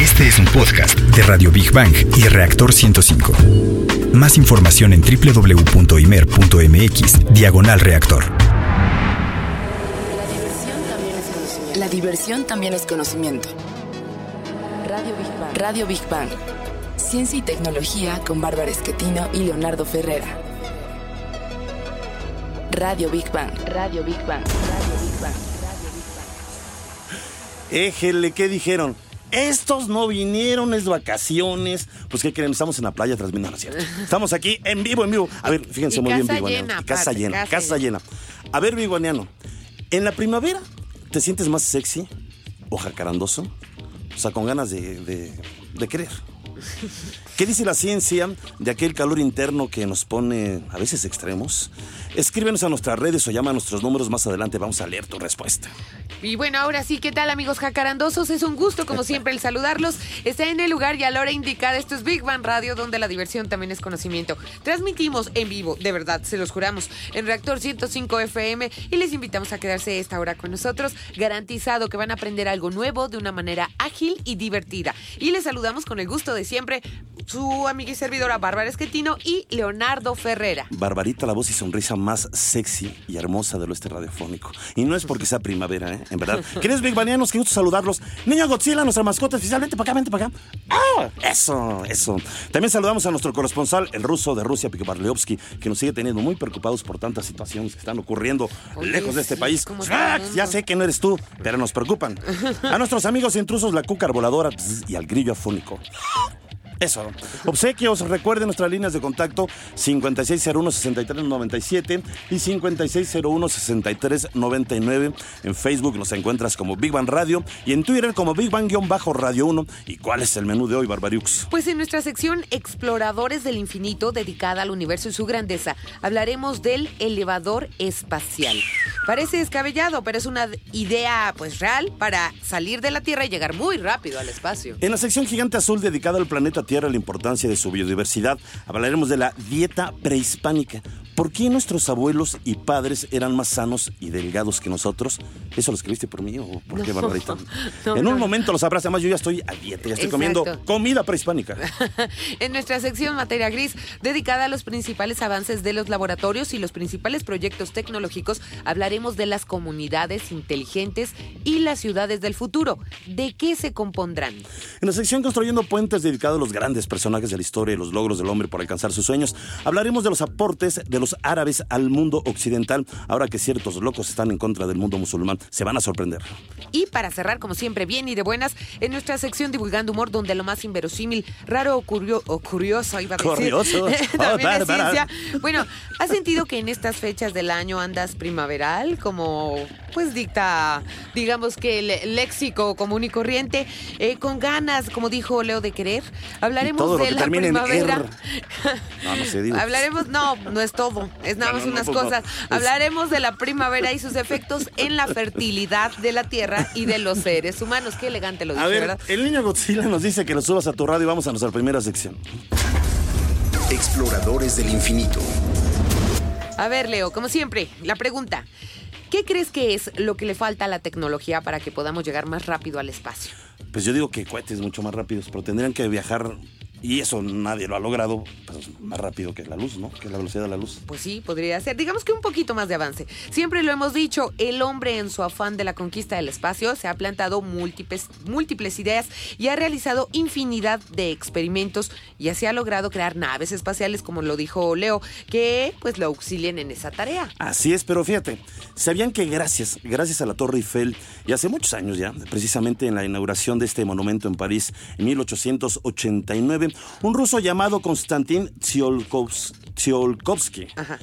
Este es un podcast de Radio Big Bang y Reactor 105. Más información en www.imer.mx, diagonal reactor. La diversión también es conocimiento. Radio Big Bang. Radio Big Bang. Ciencia y tecnología con Bárbara Esquetino y Leonardo Ferrera. Radio Big Bang. Radio Big Bang. Radio Big Bang. Éjele, ¿qué dijeron? Estos no vinieron, es vacaciones. Pues, ¿qué creen? Estamos en la playa transmitiendo, no es cierto. Estamos aquí en vivo, en vivo. A ver, fíjense Y muy bien, casa Biguaniano. llena, Casa llena, casa casa llena. A ver, Biguaniano, ¿en la primavera te sientes más sexy o jacarandoso? O sea, con ganas de, de, de querer. ¿Qué dice la ciencia de aquel calor interno que nos pone a veces extremos? Escríbenos a nuestras redes o llama a nuestros números más adelante. Vamos a leer tu respuesta. Y bueno, ahora sí, ¿qué tal amigos jacarandosos? Es un gusto, como siempre, el saludarlos. Está en el lugar y a la hora indicada. Esto es Big Bang Radio, donde la diversión también es conocimiento. Transmitimos en vivo, de verdad, se los juramos, en Reactor 105 FM y les invitamos a quedarse esta hora con nosotros. Garantizado que van a aprender algo nuevo de una manera ágil y divertida. Y les saludamos con el gusto de siempre su amiga y servidora Bárbara Esquetino y Leonardo Ferrera. Barbarita, la voz y sonrisa más sexy y hermosa del oeste radiofónico. Y no es porque sea primavera, ¿eh? En verdad. Queridos Big Banianos, qué gusto saludarlos. Niño Godzilla, nuestra mascota oficial, vente para acá, vente para acá. ¡Ah! Eso, eso. También saludamos a nuestro corresponsal, el ruso de Rusia, Pico Barleovsky, que nos sigue teniendo muy preocupados por tantas situaciones que están ocurriendo Oye, lejos de este sí, país. ¿cómo está el ¡Ah! Ya sé que no eres tú, pero nos preocupan. A nuestros amigos intrusos, la cúcar voladora y al grillo afónico. Eso. Obsequios, recuerden nuestras líneas de contacto 5601-6397 y 5601-6399. En Facebook nos encuentras como Big Bang Radio y en Twitter como Big Bang-Radio 1. ¿Y cuál es el menú de hoy, Barbariux? Pues en nuestra sección Exploradores del Infinito, dedicada al universo y su grandeza, hablaremos del elevador espacial. Parece descabellado, pero es una idea pues real para salir de la Tierra y llegar muy rápido al espacio. En la sección Gigante Azul dedicada al planeta Tierra y la importancia de su biodiversidad, hablaremos de la dieta prehispánica. ¿Por qué nuestros abuelos y padres eran más sanos y delgados que nosotros? ¿Eso lo escribiste por mí o por qué, No, Barbarita? no, en no. un momento lo sabrás, además yo ya estoy a dieta, ya estoy comiendo comida prehispánica. en nuestra sección Materia Gris, dedicada a los principales avances de los laboratorios y los principales proyectos tecnológicos, hablaremos de las comunidades inteligentes y las ciudades del futuro. ¿De qué se compondrán? En la sección Construyendo Puentes, dedicado a los grandes personajes de la historia y los logros del hombre por alcanzar sus sueños, hablaremos de los aportes de los árabes al mundo occidental, ahora que ciertos locos están en contra del mundo musulmán. Se van a sorprender. Y para cerrar, como siempre, bien y de buenas, en nuestra sección Divulgando Humor, donde lo más inverosímil, raro o, curio- o curioso, iba a decir. Curioso. también Oh, es Bárbara. ciencia. Bueno, ¿has sentido que en estas fechas del año andas primaveral? Como, pues dicta, digamos que el léxico común y corriente, eh, con ganas, como dijo Leo, de querer. Hablaremos todo lo de que la termine en primavera. No, no sé, digo. Hablaremos, no, no es todo, es nada más Bueno, no, unas pues no. cosas. Es- Hablaremos de la primavera y sus efectos en la fertilidad de la tierra y de los seres humanos. Qué elegante lo A ver, ¿verdad? el niño Godzilla nos dice que lo subas a tu radio y vamos a nuestra primera sección. Exploradores del infinito. A ver, Leo, como siempre, la pregunta. ¿Qué crees que es lo que le falta a la tecnología para que podamos llegar más rápido al espacio? Pues yo digo que cohetes mucho más rápidos, pero tendrían que viajar, y eso nadie lo ha logrado, pues más rápido que la luz, ¿no? Que la velocidad de la luz. Pues sí, podría ser. Digamos que un poquito más de avance. Siempre lo hemos dicho, el hombre en su afán de la conquista del espacio se ha plantado múltiples, múltiples ideas y ha realizado infinidad de experimentos y así ha logrado crear naves espaciales, como lo dijo Leo, que pues lo auxilien en esa tarea. Así es, pero fíjate, ¿sabían que gracias, gracias a la Torre Eiffel, y hace muchos años ya, precisamente en la inauguración de este monumento en París en 1889, un ruso llamado Konstantin Tsiolkovs- Tsiolkovsky Ajá.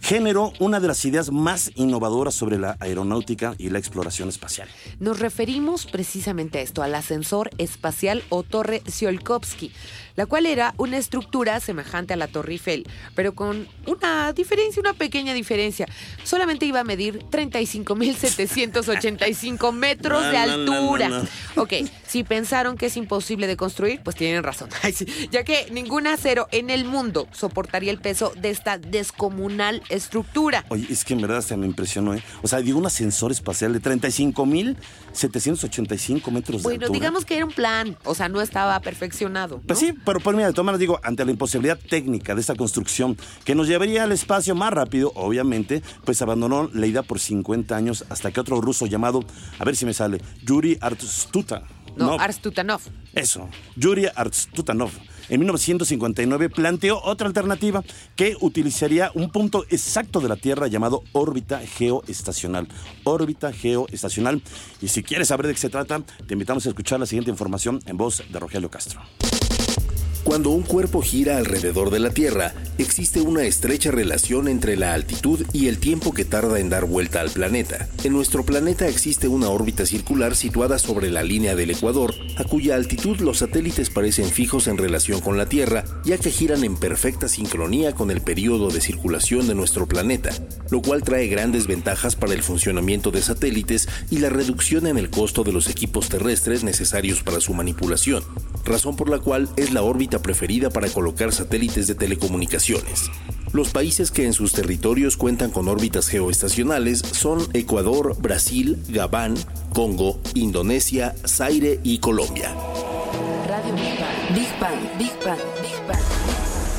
generó una de las ideas más innovadoras sobre la aeronáutica y la exploración espacial. Nos referimos precisamente a esto, al ascensor espacial o torre Tsiolkovsky, la cual era una estructura semejante a la Torre Eiffel, pero con una diferencia, una pequeña diferencia. Solamente iba a medir 35.785 metros No, de altura. no, no. Ok, Si pensaron que es imposible de construir, pues tienen razón. ya que ningún acero en el mundo soportaría el peso de esta descomunal estructura. Oye, es que en verdad se me impresionó, ¿eh? O sea, digo un ascensor espacial de 35.785 metros de Bueno, digamos que era un plan, o sea, no estaba perfeccionado. ¿no? Pues sí, pero por mira, de todas maneras digo, ante la imposibilidad técnica de esta construcción, que nos llevaría al espacio más rápido, obviamente, pues abandonó la idea por 50 años hasta que otro ruso llamado, a ver si me sale, Yuri Arstuta. No, Arstutanov. Eso, Yuri Arstutanov. En 1959 planteó otra alternativa que utilizaría un punto exacto de la Tierra llamado órbita geoestacional. Órbita geoestacional. Y si quieres saber de qué se trata, te invitamos a escuchar la siguiente información en voz de Rogelio Castro. Cuando un cuerpo gira alrededor de la Tierra, existe una estrecha relación entre la altitud y el tiempo que tarda en dar vuelta al planeta. En nuestro planeta existe una órbita circular situada sobre la línea del Ecuador, a cuya altitud los satélites parecen fijos en relación con la Tierra, ya que giran en perfecta sincronía con el periodo de circulación de nuestro planeta, lo cual trae grandes ventajas para el funcionamiento de satélites y la reducción en el costo de los equipos terrestres necesarios para su manipulación, razón por la cual es la órbita preferida para colocar satélites de telecomunicaciones. Los países que en sus territorios cuentan con órbitas geoestacionales son Ecuador, Brasil, Gabán, Congo, Indonesia, Zaire y Colombia. Radio Big Bang. Big Bang. Big Bang. Big Bang.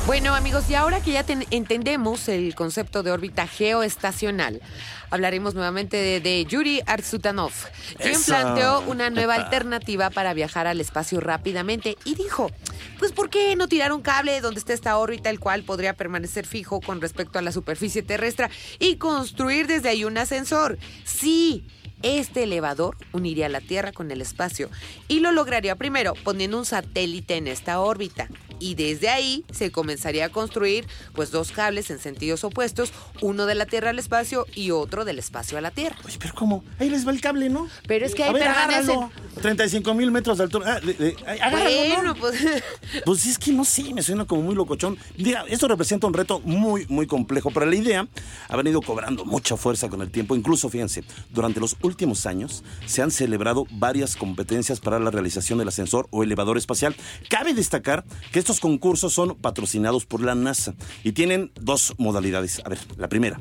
Bueno, amigos, y ahora que ya ten- entendemos el concepto de órbita geoestacional, hablaremos nuevamente de, de Yuri Arsutanov, quien Eso. planteó una nueva alternativa para viajar al espacio rápidamente y dijo, pues ¿por qué no tirar un cable donde esté esta órbita, el cual podría permanecer fijo con respecto a la superficie terrestre y construir desde ahí un ascensor? Sí. Este elevador uniría la Tierra con el espacio y lo lograría primero poniendo un satélite en esta órbita y desde ahí se comenzaría a construir pues dos cables en sentidos opuestos, uno de la Tierra al espacio y otro del espacio a la Tierra. Oye, pero ¿cómo? Ahí les va el cable, ¿no? Pero es que hay A ver, permanecen- agárralo. 35 mil metros de altura. Ah, de- de- agárralo, Bueno, ¿no? pues Pues es que no sé, me suena como muy locochón. Mira, esto representa un reto muy, muy complejo, pero la idea ha venido cobrando mucha fuerza con el tiempo. Incluso, fíjense, durante los últimos años se han celebrado varias competencias para la realización del ascensor o elevador espacial. Cabe destacar que estos concursos son patrocinados por la NASA y tienen dos modalidades. A ver, la primera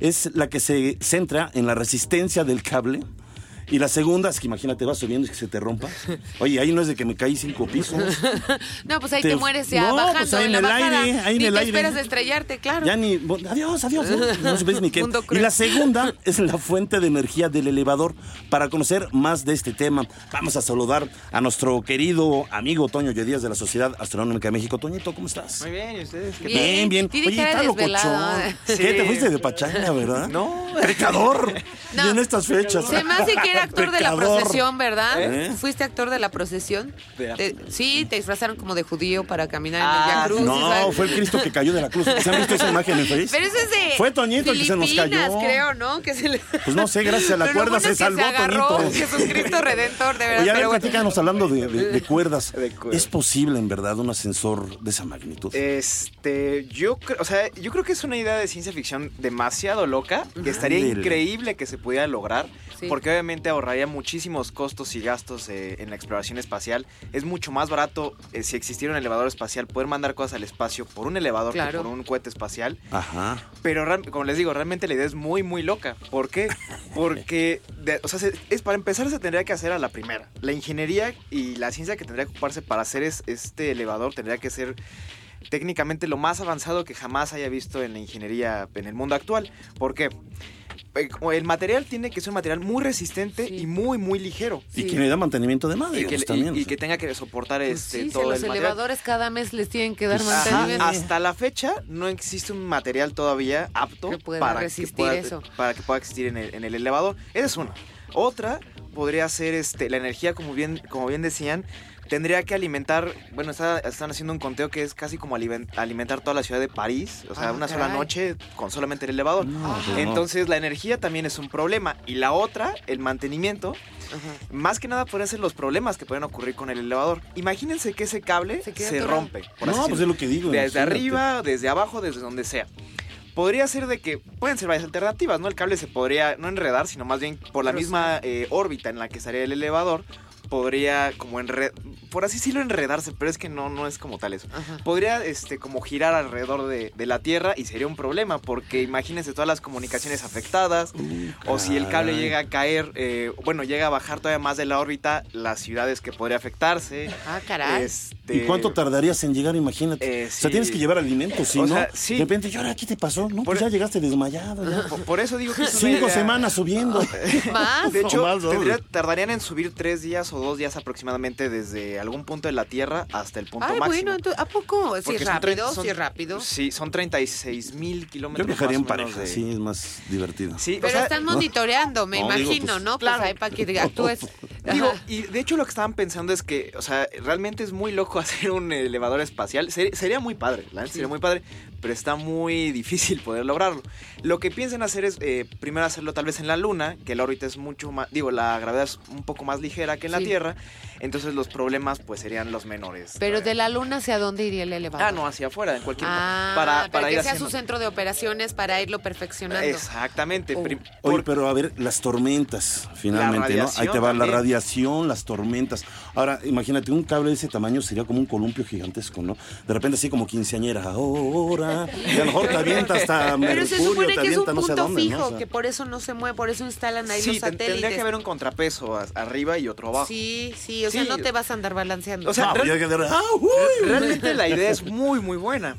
es la que se centra en la resistencia del cable. Y la segunda es que imagínate, vas subiendo y que se te rompa. Oye, ahí no es de que me caí cinco pisos. no, pues ahí te, Te- mueres ya No, bajando pues ahí en el bajada. aire, ahí en el te aire. esperas de estrellarte, claro. Ya ni. Adiós, adiós. No, no sabes ni qué. Y la segunda es la fuente de energía del elevador. Para conocer más de este tema, vamos a saludar a nuestro querido amigo Toño Díaz de la Sociedad Astronómica de México. Toñito, ¿cómo estás? Muy bien, ¿y ustedes? ¿Qué Bien, Bien. bien. Oye, está locochón. Sí. ¿Qué? ¿Te fuiste de pachanga, verdad? No. Pecador. No. Y en estas fechas. Se me hace que era actor de la procesión, ¿verdad? ¿Eh? ¿Fuiste actor de la procesión? Te- sí, te disfrazaron como de judío para caminar en el Ah, Via Crucis. No, ¿sabes? fue el Cristo que cayó de la cruz. ¿Se han visto esa imagen en Facebook? Pero ese es de Fue Toñito el que se nos cayó. creo, ¿no? Que se le... Pues no sé, gracias a la Pero cuerda bueno se salvó, agarró Toñito. Jesucristo Redentor, de verdad. Oye, a ver, pero bueno. platícanos hablando de, de- de cuerdas. De. ¿Es posible, en verdad, un ascensor de esa magnitud? Este, yo creo, o sea, yo creo que es una idea de ciencia ficción demasiado loca, que estaría increíble que se pudiera lograr, Sí. porque obviamente ahorraría muchísimos costos y gastos eh, en la exploración espacial. Es mucho más barato eh, si existiera un elevador espacial poder mandar cosas al espacio por un elevador Claro. que por un cohete espacial. Ajá. Pero como les digo, realmente la idea es muy, muy loca. ¿Por qué? Porque, de- o sea, se- es para empezar se tendría que hacer a la primera. La ingeniería y la ciencia que tendría que ocuparse para hacer es- este elevador tendría que ser técnicamente lo más avanzado que jamás haya visto en la ingeniería en el mundo actual. ¿Por qué? El material tiene que ser un material muy resistente Sí. y muy, muy ligero. Y que le da mantenimiento de madre, Y que, pues, y- que tenga que soportar Pues este, sí, si todo los el material. elevadores cada mes les tienen que dar Pues, Ajá, mantenimiento. hasta la fecha no existe un material todavía apto para, resistir que pueda, eso. para que pueda existir en el, en el elevador. Esa es una. Otra podría ser este, la energía, como bien, como bien decían, tendría que alimentar, bueno, está- están haciendo un conteo que es casi como alimen- alimentar toda la ciudad de París, o sea, Ah, una sola noche con solamente el elevador. No, pues, no. Entonces la energía también es un problema. Y la otra, el mantenimiento, Ajá. más que nada podría ser los problemas que pueden ocurrir con el elevador. Imagínense que ese cable Se rompe. por No, pues es lo que digo. Desde imagínate. arriba, desde abajo, desde donde sea. Podría ser de que pueden ser varias alternativas, ¿no? El cable se podría no enredar, sino más bien por la Pero misma eh, órbita en la que estaría el elevador, podría como enred... por así decirlo enredarse, pero es que no, no es como tal eso. Ajá. Podría este, como girar alrededor de, de la Tierra y sería un problema, porque imagínense todas las comunicaciones afectadas, o si el cable llega a caer, eh, bueno, llega a bajar todavía más de la órbita, las ciudades que podría afectarse. Ah, caray. Este, ¿Y cuánto tardarías en llegar? Imagínate. Eh, O sea, tienes que llevar alimentos, ¿sí, O no? sea, sí. De repente, ¿y ahora qué te pasó? No, Por- pues ya llegaste desmayado. ya. Por, por eso digo que es Cinco idea- semanas subiendo. ¿Más? De hecho, más, tendría- tardarían en subir tres días o dos días aproximadamente desde algún punto de la Tierra hasta el punto Ay, máximo. bueno, entonces, ¿a poco? Porque son tre- rápido, son- es rápido. Sí, son 36 mil Yo kilómetros. viajaría en o pareja, de- sí, es más divertido. Sí, o Pero sea, están monitoreando, me No, digo, imagino, pues, ¿no? claro. Pues ahí para que actúes. Digo, y de hecho lo que estaban pensando es que, o sea, realmente es muy loco hacer un elevador espacial. Ser- sería muy padre, la neta sería muy padre, pero está muy difícil poder lograrlo. Lo que piensan hacer es eh, primero hacerlo tal vez en la Luna, que la órbita es mucho más, digo, la gravedad es un poco más ligera que en la. Tierra, entonces los problemas pues serían los menores. Pero de la luna, ¿hacia dónde iría el elevador? Ah, no, hacia afuera, en cualquier Ah, para, para, para que ir sea haciendo- su centro de operaciones para irlo perfeccionando. Exactamente. Oh. prim- Oye, por- pero a ver, las tormentas, finalmente, ¿no? Ahí te va la radiación, las tormentas. Ahora, imagínate, un cable de ese tamaño sería como un columpio gigantesco, ¿no? De repente así como quinceañera, ahora. Y a lo mejor te avienta hasta Pero se Mercurio, supone te que es un avienta no sé punto dónde, fijo, ¿no? O sea, que por eso no se mueve, por eso instalan ahí sí, los satélites. tendría que haber un contrapeso arriba y otro abajo. Sí, sí, o sea, no te vas a andar balanceando. O sea, no, real- que de- ¡Ah, uy! Realmente la idea es muy, muy buena.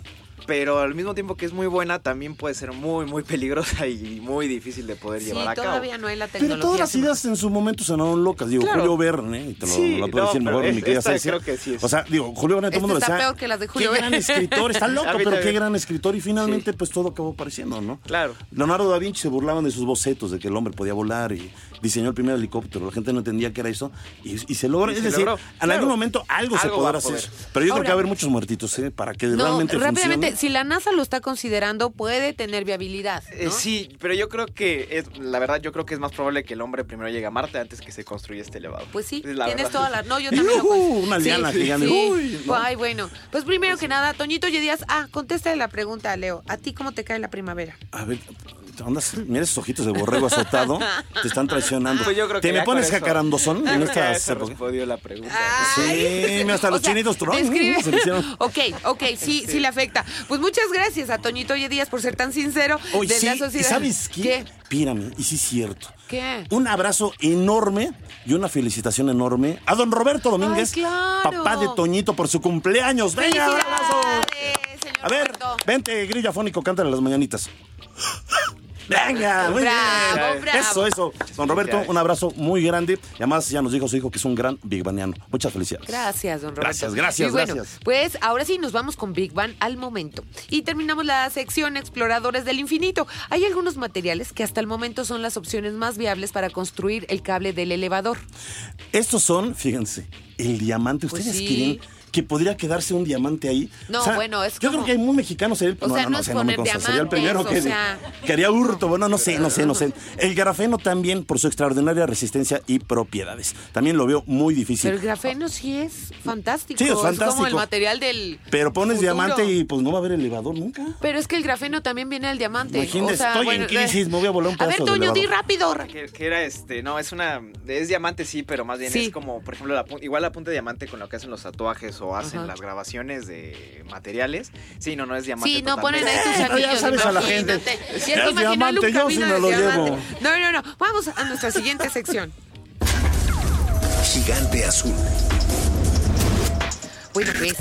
Pero al mismo tiempo que es muy buena, también puede ser muy, muy peligrosa y muy difícil de poder sí, llevar a cabo. todavía no hay la Pero tecnología. todas las ideas en su momento sonaron locas. Digo, Claro. Julio Verne, y te lo, Sí, lo puedo no, decir pero mejor, es- mi querida creo que sí es. O sea, digo, Julio Verne, todo el mundo está decía, peor que las de Julio qué gran Verne". escritor, está loco, pero qué gran escritor. Y finalmente, pues todo acabó apareciendo, ¿no? Claro. Leonardo da Vinci se burlaban de sus bocetos, de que el hombre podía volar y diseñó el primer helicóptero. La gente no entendía qué era eso y, y se logró. Y es se decir, logró, en claro. algún momento algo, se podrá hacer. poder. Pero yo creo que va a haber muchos muertitos, ¿eh? Para que No, realmente rápidamente, funcione. si la NASA lo está considerando, puede tener viabilidad. Eh, sí, pero yo creo que es, la verdad, yo creo que es más probable que el hombre primero llegue a Marte antes que se construya este elevador. Pues sí, la tienes verdad. toda la... No, yo también lo pues. Una liana gigante. Sí. Uy, no. Ay, bueno. Pues primero que nada, Toñito Yedías, ah, contesta la pregunta, Leo. ¿A ti cómo te cae la primavera? A ver, andas, mira esos ojitos de borrego azotado, te están traicionando. Pues yo creo que ¿Te me pones Yo en estas respondió la pregunta. Sí, hasta los chinitos tron, describe- se le hicieron. Ok, ok, sí, sí le afecta. Pues muchas gracias a Toñito Oye Díaz por ser tan sincero Oye, de sí, la ¿y sociedad. sabes qué? Pírame, y sí es cierto. ¿Qué? Un abrazo enorme y una felicitación enorme a don Roberto Domínguez, Ay, claro. papá de Toñito, por su cumpleaños. ¡Venga, un abrazo! ¡Felicidades, señor A ver, Roberto! vente, grillo afónico, cántale las mañanitas. Venga, muy Bravo, bien. bravo. Eso, eso. Don Roberto, un abrazo muy grande. Y además ya nos dijo su hijo que es un gran Big Baniano. Muchas felicidades. Gracias, don Roberto. Gracias, gracias, Y bueno, gracias. pues ahora sí nos vamos con Big Bang al momento. Y terminamos la sección Exploradores del Infinito. Hay algunos materiales que hasta el momento son las opciones más viables para construir el cable del elevador. Estos son, fíjense, el diamante. Pues ¿Ustedes sí. creen que podría quedarse un diamante ahí? No, bueno, es Yo como- creo que hay muy mexicanos. Sería, O sea, no es me poner consta, Sería el primero o que, sea. que haría hurto. Bueno, no sé, no sé, no sé. El grafeno también, por su extraordinaria resistencia y propiedades. También lo veo muy difícil. Pero el grafeno sí es fantástico. Sí, es como el fantástico. material del. Pero pones futuro. diamante y pues no va a haber elevador nunca. Pero es que el grafeno también viene del diamante. Imagínate, o sea, estoy bueno, en crisis, me voy a volar un A ver, pedazo de Toño, di rápido. Que, que era este, no, es una, es diamante sí, pero más bien Sí. es como, por ejemplo, la, igual la punta de diamante con lo que hacen los tatuajes o hacen Ajá. las grabaciones de materiales. Sí, no, no es diamante. Sí, no ponen ahí tus Pero ya anillos. sabes a la gente. Es Ya te imaginó diamante, yo sí me lo llevo. No, no, no. Vamos a nuestra siguiente sección. Gigante azul. Bueno, pues,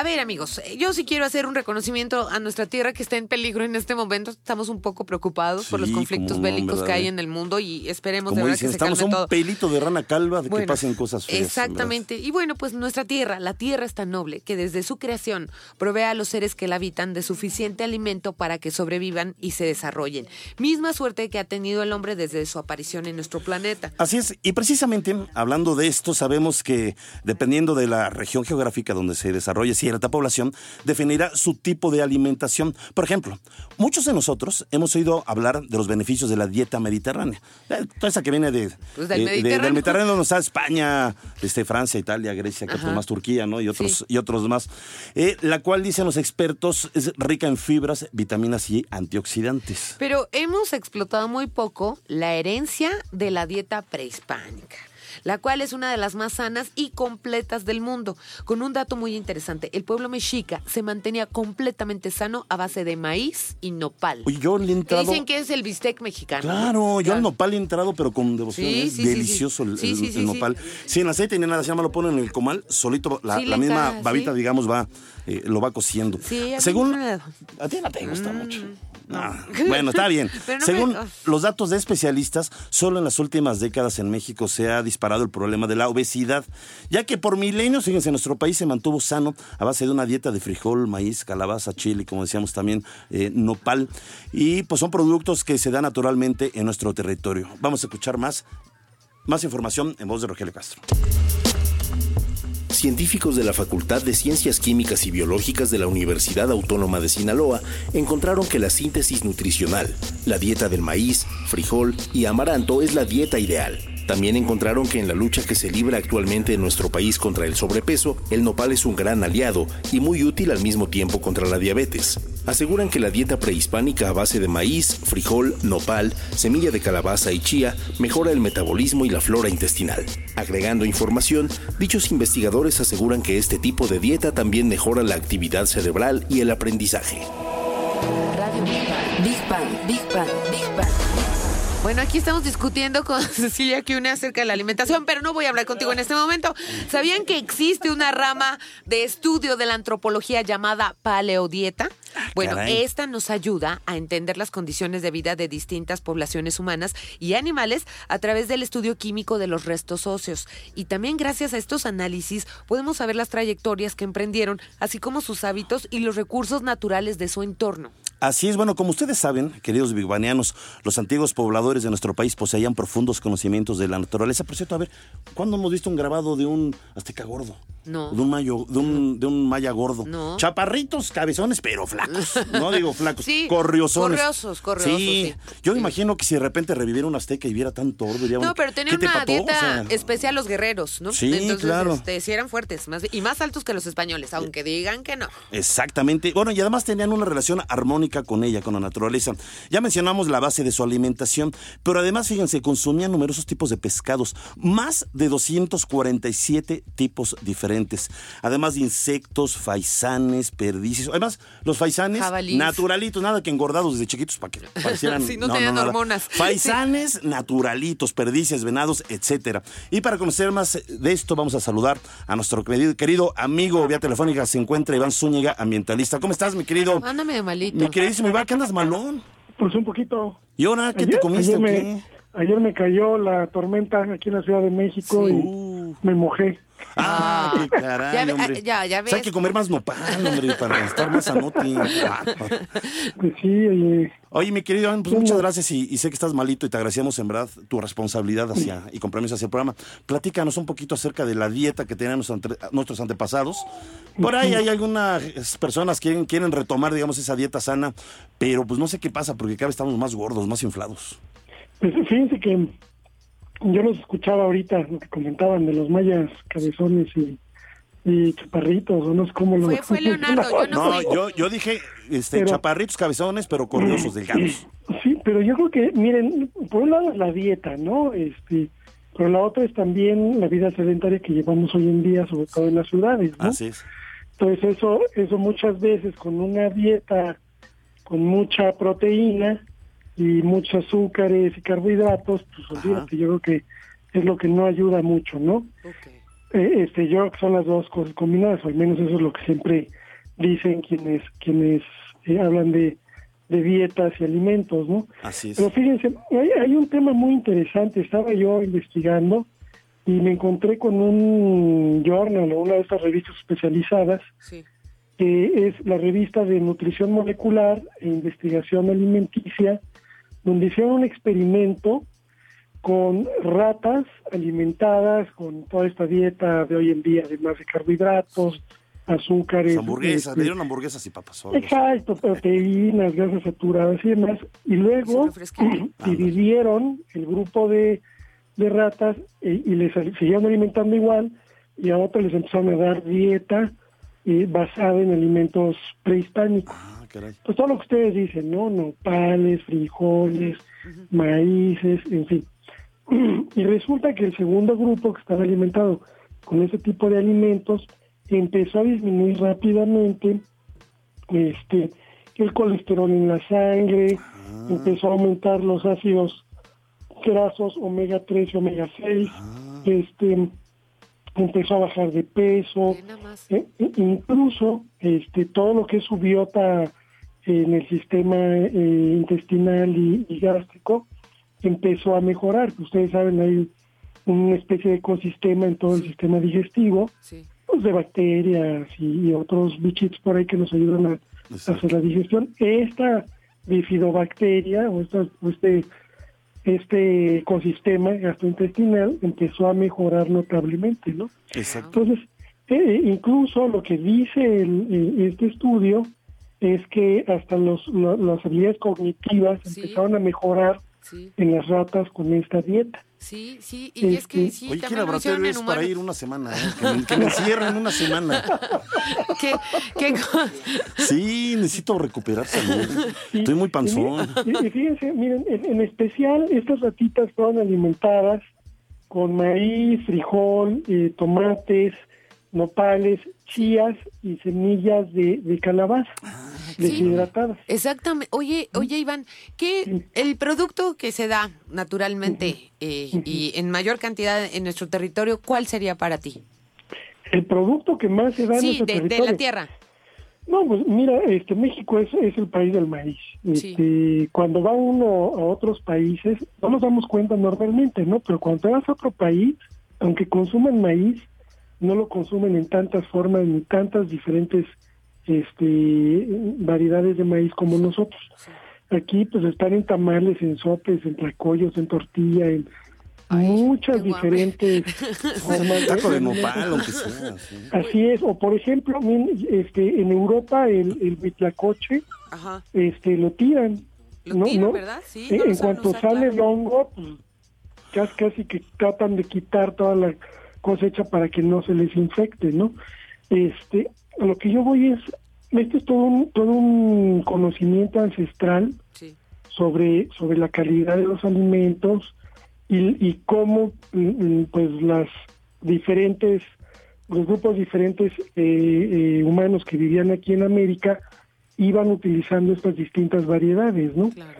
a ver, amigos, eh, yo sí quiero hacer un reconocimiento a nuestra tierra que está en peligro en este momento. Estamos un poco preocupados por los conflictos no, bélicos que hay en el mundo y esperemos de Como dicen, que se estamos calme un todo. pelito de rana calva de que pasen cosas feas. Exactamente. Y bueno, pues nuestra tierra, la tierra es tan noble que desde su creación provee a los seres que la habitan de suficiente alimento para que sobrevivan y se desarrollen. Misma suerte que ha tenido el hombre desde su aparición en nuestro planeta. Así es, y precisamente hablando de esto, sabemos que dependiendo de la región geográfica donde se desarrolle cierta población, definirá su tipo de alimentación. Por ejemplo, muchos de nosotros hemos oído hablar de los beneficios de la dieta mediterránea. Eh, Toda esa que viene de, Pues del eh, de- Mediterráneo. del Mediterráneo, donde está España, este, Francia, Italia, Grecia, que pues más Turquía, ¿no? Y otros, Sí. y otros más. Eh, la cual, dicen los expertos, es rica en fibras, vitaminas y antioxidantes. Pero hemos explotado muy poco la herencia de la dieta prehispánica. La cual es una de las más sanas y completas del mundo. Con un dato muy interesante, el pueblo mexica se mantenía completamente sano a base de maíz y nopal. Oye, yo le he Que entrado... dicen que es el bistec mexicano. Claro, yo Claro. al nopal he entrado, pero con devoción. Sí, es sí, sí, delicioso sí. el, nopal. Sin aceite ni nada, se llama, lo ponen en el comal, solito la, misma babita, digamos, va, eh, lo va cociendo. Sí, a Según, a ti no te gusta mucho. no. Ah, bueno, está bien. No Según me- los datos de especialistas, solo en las últimas décadas en México se ha disparado el problema de la obesidad, ya que por milenios, fíjense, nuestro país se mantuvo sano a base de una dieta de frijol, maíz, calabaza, chile, como decíamos también, eh, nopal, y pues son productos que se dan naturalmente en nuestro territorio. Vamos a escuchar más, más información en voz de Rogelio Castro. Científicos de la Facultad de Ciencias Químicas y Biológicas de la Universidad Autónoma de Sinaloa encontraron que la síntesis nutricional, la dieta del maíz, frijol y amaranto es la dieta ideal. También encontraron que en la lucha que se libra actualmente en nuestro país contra el sobrepeso, el nopal es un gran aliado y muy útil al mismo tiempo contra la diabetes. Aseguran que la dieta prehispánica a base de maíz, frijol, nopal, semilla de calabaza y chía mejora el metabolismo y la flora intestinal. Agregando información, dichos investigadores aseguran que este tipo de dieta también mejora la actividad cerebral y el aprendizaje. Radio Big Bang. Big Bang, Big Bang, Big Bang. Bueno, aquí estamos discutiendo con Cecilia Cune acerca de la alimentación, pero no voy a hablar contigo en este momento. ¿Sabían que existe una rama de estudio de la antropología llamada paleodieta? Bueno, caray. esta nos ayuda a entender las condiciones de vida de distintas poblaciones humanas y animales a través del estudio químico de los restos óseos. Y también gracias a estos análisis podemos saber las trayectorias que emprendieron, así como sus hábitos y los recursos naturales de su entorno. Así es, bueno, como ustedes saben, queridos bigbanianos, los antiguos pobladores de nuestro país poseían profundos conocimientos de la naturaleza. Por cierto, a ver, ¿cuándo hemos visto un grabado de un azteca gordo? No. De un, mayo, de un, de un maya gordo. No. Chaparritos, cabezones, pero flacos. No digo flacos, Sí, corriosones. corriosos, corriosos, sí. Yo me imagino que si de repente reviviera un azteca y viera tanto gordo, diría, No, pero tenían ¿qué te una pató? dieta O sea, especial los guerreros, ¿no? Sí, Entonces, claro. este, sí eran fuertes más, y más altos que los españoles, aunque digan que no. Exactamente. Bueno, y además tenían una relación armónica con ella, con la naturaleza. Ya mencionamos la base de su alimentación, pero además, fíjense, consumían numerosos tipos de pescados, más de 247 tipos diferentes. Además de insectos, faisanes, perdices. Además, los faisanes Jabalís. naturalitos, nada que engordados desde chiquitos para que parecieran. Sí, no tenían hormonas. Faisanes naturalitos, perdices, venados, etcétera. Y para conocer más de esto, vamos a saludar a nuestro querido, querido amigo vía telefónica. Se encuentra Iván Zúñiga, ambientalista. ¿Cómo estás, mi querido? Ándame de malito. Mi queridísimo Iván, ¿qué andas malón? Pues un poquito. ¿Y ahora qué te Ayer- comiste ayer me, qué? ayer me cayó la tormenta aquí en la Ciudad de México Sí. y Uh. me mojé. Ah, qué caray, Ya hombre. ah, ya- O sea, hay ves. que comer más nopal, hombre, para estar más sanote. Ah. Pues sí, oye, Oye, mi querido pues muchas gracias y, y sé que estás malito y te agradecemos en verdad tu responsabilidad hacia y compromiso hacia el programa. Platícanos un poquito acerca de la dieta que tenían ante- nuestros antepasados. Por ahí hay algunas personas que quieren, quieren retomar, digamos, esa dieta sana, pero pues no sé qué pasa porque cada vez estamos más gordos, más inflados. pues fíjense que yo los escuchaba ahorita, lo que comentaban de los mayas cabezones y, y chaparritos, o no sé cómo lo... Fue- fue Leonardo, yo no yo, yo dije este, Pero- chaparritos, cabezones, pero corriosos, delgados. Sí, pero yo creo que, miren, por un lado es la dieta, ¿no? Este, pero la otra es también la vida sedentaria que llevamos hoy en día, sobre todo en las ciudades, ¿no? Así es. Entonces eso, eso muchas veces con una dieta con mucha proteína y muchos azúcares y carbohidratos, pues olvídate, yo creo que es lo que no ayuda mucho, ¿no? Eh, este, yo creo que son las dos cosas combinadas, o al menos eso es lo que siempre dicen quienes quienes eh, hablan de, de dietas y alimentos, ¿no? Así es. Pero fíjense, hay, hay un tema muy interesante. Estaba yo investigando y me encontré con un journal o una de estas revistas especializadas Sí. que es la revista de nutrición molecular e investigación alimenticia, donde hicieron un experimento con ratas alimentadas con toda esta dieta de hoy en día, además de carbohidratos, azúcares. hamburguesas, este, le dieron hamburguesas y papas. así. Exacto, proteínas, grasas saturadas y demás. Y luego dividieron el grupo de, de ratas eh, y les siguieron alimentando igual y a otros les empezaron a dar dieta eh, basada en alimentos prehispánicos. Ah, caray. Pues todo lo que ustedes dicen, ¿no? Nopales, frijoles, maíces, en fin. y resulta que el segundo grupo que estaba alimentado con ese tipo de alimentos empezó a disminuir rápidamente este el colesterol en la sangre, empezó a aumentar los ácidos grasos omega 3 y omega 6, este empezó a bajar de peso, Ve nada más. e- e- incluso este todo lo que es su biota en el sistema eh, intestinal y, y gástrico empezó a mejorar. Ustedes saben, hay una especie de ecosistema en todo el sistema digestivo, Sí. pues, de bacterias y, y otros bichitos por ahí que nos ayudan a, a hacer la digestión. Esta bifidobacteria o, esta, o este este ecosistema gastrointestinal empezó a mejorar notablemente, ¿no? Exacto. Entonces, eh, incluso lo que dice el- eh, este estudio es que hasta los, lo- las habilidades cognitivas Sí. empezaron a mejorar Sí, en las ratas con esta dieta. sí, sí. Y es que sí, Oye, ¿qué también lo hicieron en para ir una semana? eh? Que, me- que me encierren una semana. ¿Qué, qué Sí, necesito recuperar salud. Sí, Estoy muy panzón. Y, y fíjense, miren, en, en especial estas ratitas fueron alimentadas con maíz, frijol, eh, tomates, nopales, chías y semillas de, de calabaza deshidratadas. Exactamente. Oye, oye, Iván, ¿qué el producto que se da naturalmente eh, y en mayor cantidad en nuestro territorio, cuál sería para ti? El producto que más se da en Sí, nuestro de, de territorio. la tierra. No, pues mira, este México es, es el país del maíz. Sí. Este, Cuando va uno a otros países, no nos damos cuenta normalmente, ¿no? Pero cuando te vas a otro país, aunque consuman maíz, no lo consumen en tantas formas ni tantas diferentes este, variedades de maíz como nosotros. Aquí pues están en tamales, en sopes, en tlacoyos, en tortilla, en Ay, muchas diferentes formas Taco de nopal, aunque sea. sí. Así es, o por ejemplo, este, en Europa el, el huitlacoche, Ajá. este, lo tiran. Lo ¿no? tiran, ¿no? ¿verdad? Sí, no lo en cuanto usar, sale claro. el hongo, pues casi, casi que tratan de quitar toda la cosecha para que no se les infecte, ¿no? Este, a lo que yo voy es, este es todo un, todo un conocimiento ancestral Sí. sobre, sobre la calidad de los alimentos y, y cómo mm, mm, pues las diferentes los grupos diferentes eh, eh, humanos que vivían aquí en América iban utilizando estas distintas variedades, ¿no? Claro.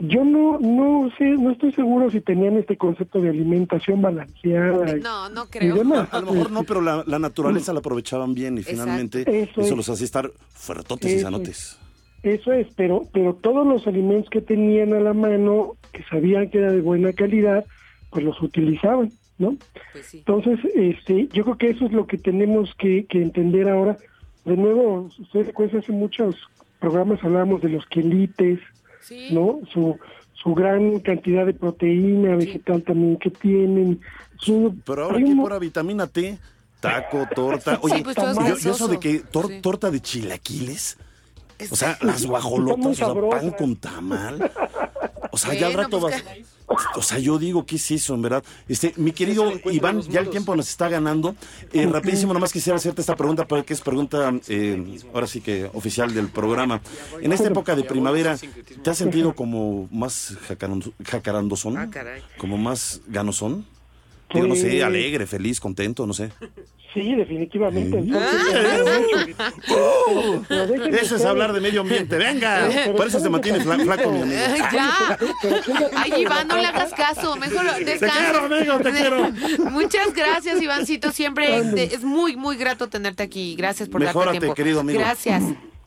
Yo no no sé, no estoy seguro si tenían este concepto de alimentación balanceada. No, no creo. demás. A lo mejor no, pero la, la naturaleza la aprovechaban bien y Exacto. finalmente Eso eso, es. los hacía estar fuertotes y sanotes. Eso es, pero pero todos los alimentos que tenían a la mano, que sabían que era de buena calidad, pues los utilizaban, ¿no? Pues sí. Entonces, este, yo creo que eso es lo que tenemos que, que entender ahora. De nuevo, ustedes recuerdan, hace muchos programas hablábamos de los quelites, Sí. ¿no? Su, su gran cantidad de proteína vegetal también que tienen. Su, Pero ahora mo- pura vitamina T, taco, torta. Oye, pues, todo es yo, eso de que tor- Sí. torta de chilaquiles, o sea, las guajolotas, o sea, pan con tamal. O sea, ya al rato pues, vas. O sea, yo digo, ¿qué es eso, en verdad? Este, mi querido Iván, ya el tiempo nos está ganando. Eh, rapidísimo, nomás quisiera hacerte esta pregunta, porque es pregunta, eh, ahora sí que oficial del programa. En esta época de primavera, ¿te has sentido como más jacarandosón? Ah, caray. ¿Como más ganosón? Digo, no sé, Pues- alegre, feliz, contento, no sé. Sí, definitivamente. Sí. Entonces, pero- pero déjenme Eso es hablar de medio ambiente. Venga, Pero por eso se mantiene fla- flaco, mi amigo. Ay, ya. Ay, Iván, no le hagas caso. Mejor descansa. quiero, amigo, te quiero. Muchas gracias, Ivancito. Siempre te- es muy, muy grato tenerte aquí. Gracias por Mejórate, darte tiempo. querido amigo. Gracias.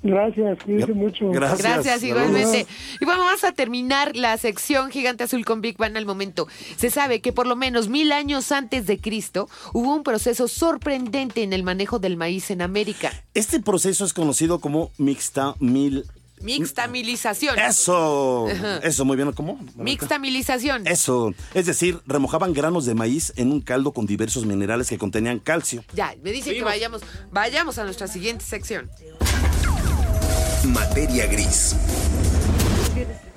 Gracias, cuídense mucho. Gracias. Gracias, Saludos. igualmente. Y bueno, vamos a terminar la sección Gigante Azul con Big Bang al momento. Se sabe que por lo menos mil años antes de Cristo hubo un proceso sorprendente en el manejo del maíz en América. Este proceso es conocido como mixta mil. Mixtamilización. Eso, eso, muy bien, ¿cómo? Mixtamilización. Eso, es decir, remojaban granos de maíz en un caldo con diversos minerales que contenían calcio. Ya, me dice que vayamos, vayamos a nuestra siguiente sección. Materia gris.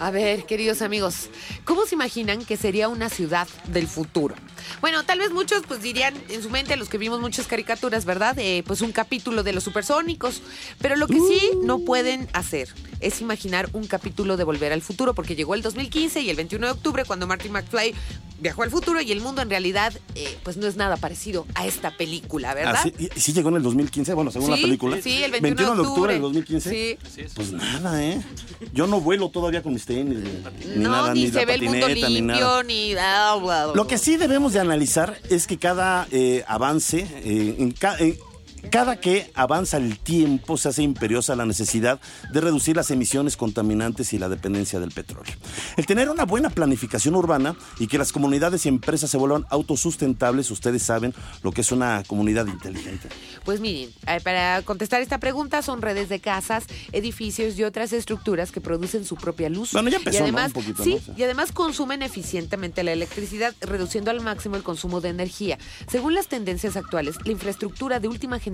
A ver, queridos amigos, ¿cómo se imaginan que sería una ciudad del futuro? Bueno, tal vez muchos pues dirían en su mente, los que vimos muchas caricaturas, ¿verdad? Eh, pues un capítulo de los supersónicos. Pero lo que sí no pueden hacer es imaginar un capítulo de Volver al Futuro, porque llegó el 2015 y el 21 de octubre cuando Martin McFly viajó al futuro y el mundo en realidad eh, pues no es nada parecido a esta película, ¿verdad? Ah, sí, y- sí llegó en el 2015, bueno, según la película. sí, el 21 de de octubre octubre. del 2015. Sí. Pues nada, ¿eh? Yo no vuelo todavía con mis tenis, ni, ni no, nada, ni, ni, se la ve el mundo patineta, ni nada. limpio, ni... Lo que sí debemos de analizar es que cada eh, avance, eh, en ca- en- cada que avanza el tiempo se hace imperiosa la necesidad de reducir las emisiones contaminantes y la dependencia del petróleo. El tener una buena planificación urbana y que las comunidades y empresas se vuelvan autosustentables, ustedes saben lo que es una comunidad inteligente. Pues miren, eh, para contestar esta pregunta son redes de casas, edificios y otras estructuras que producen su propia luz. Bueno, ya empezó, y ¿no? además, Un poquito, sí, y además consumen eficientemente la electricidad, reduciendo al máximo el consumo de energía. Según las tendencias actuales, la infraestructura de última generación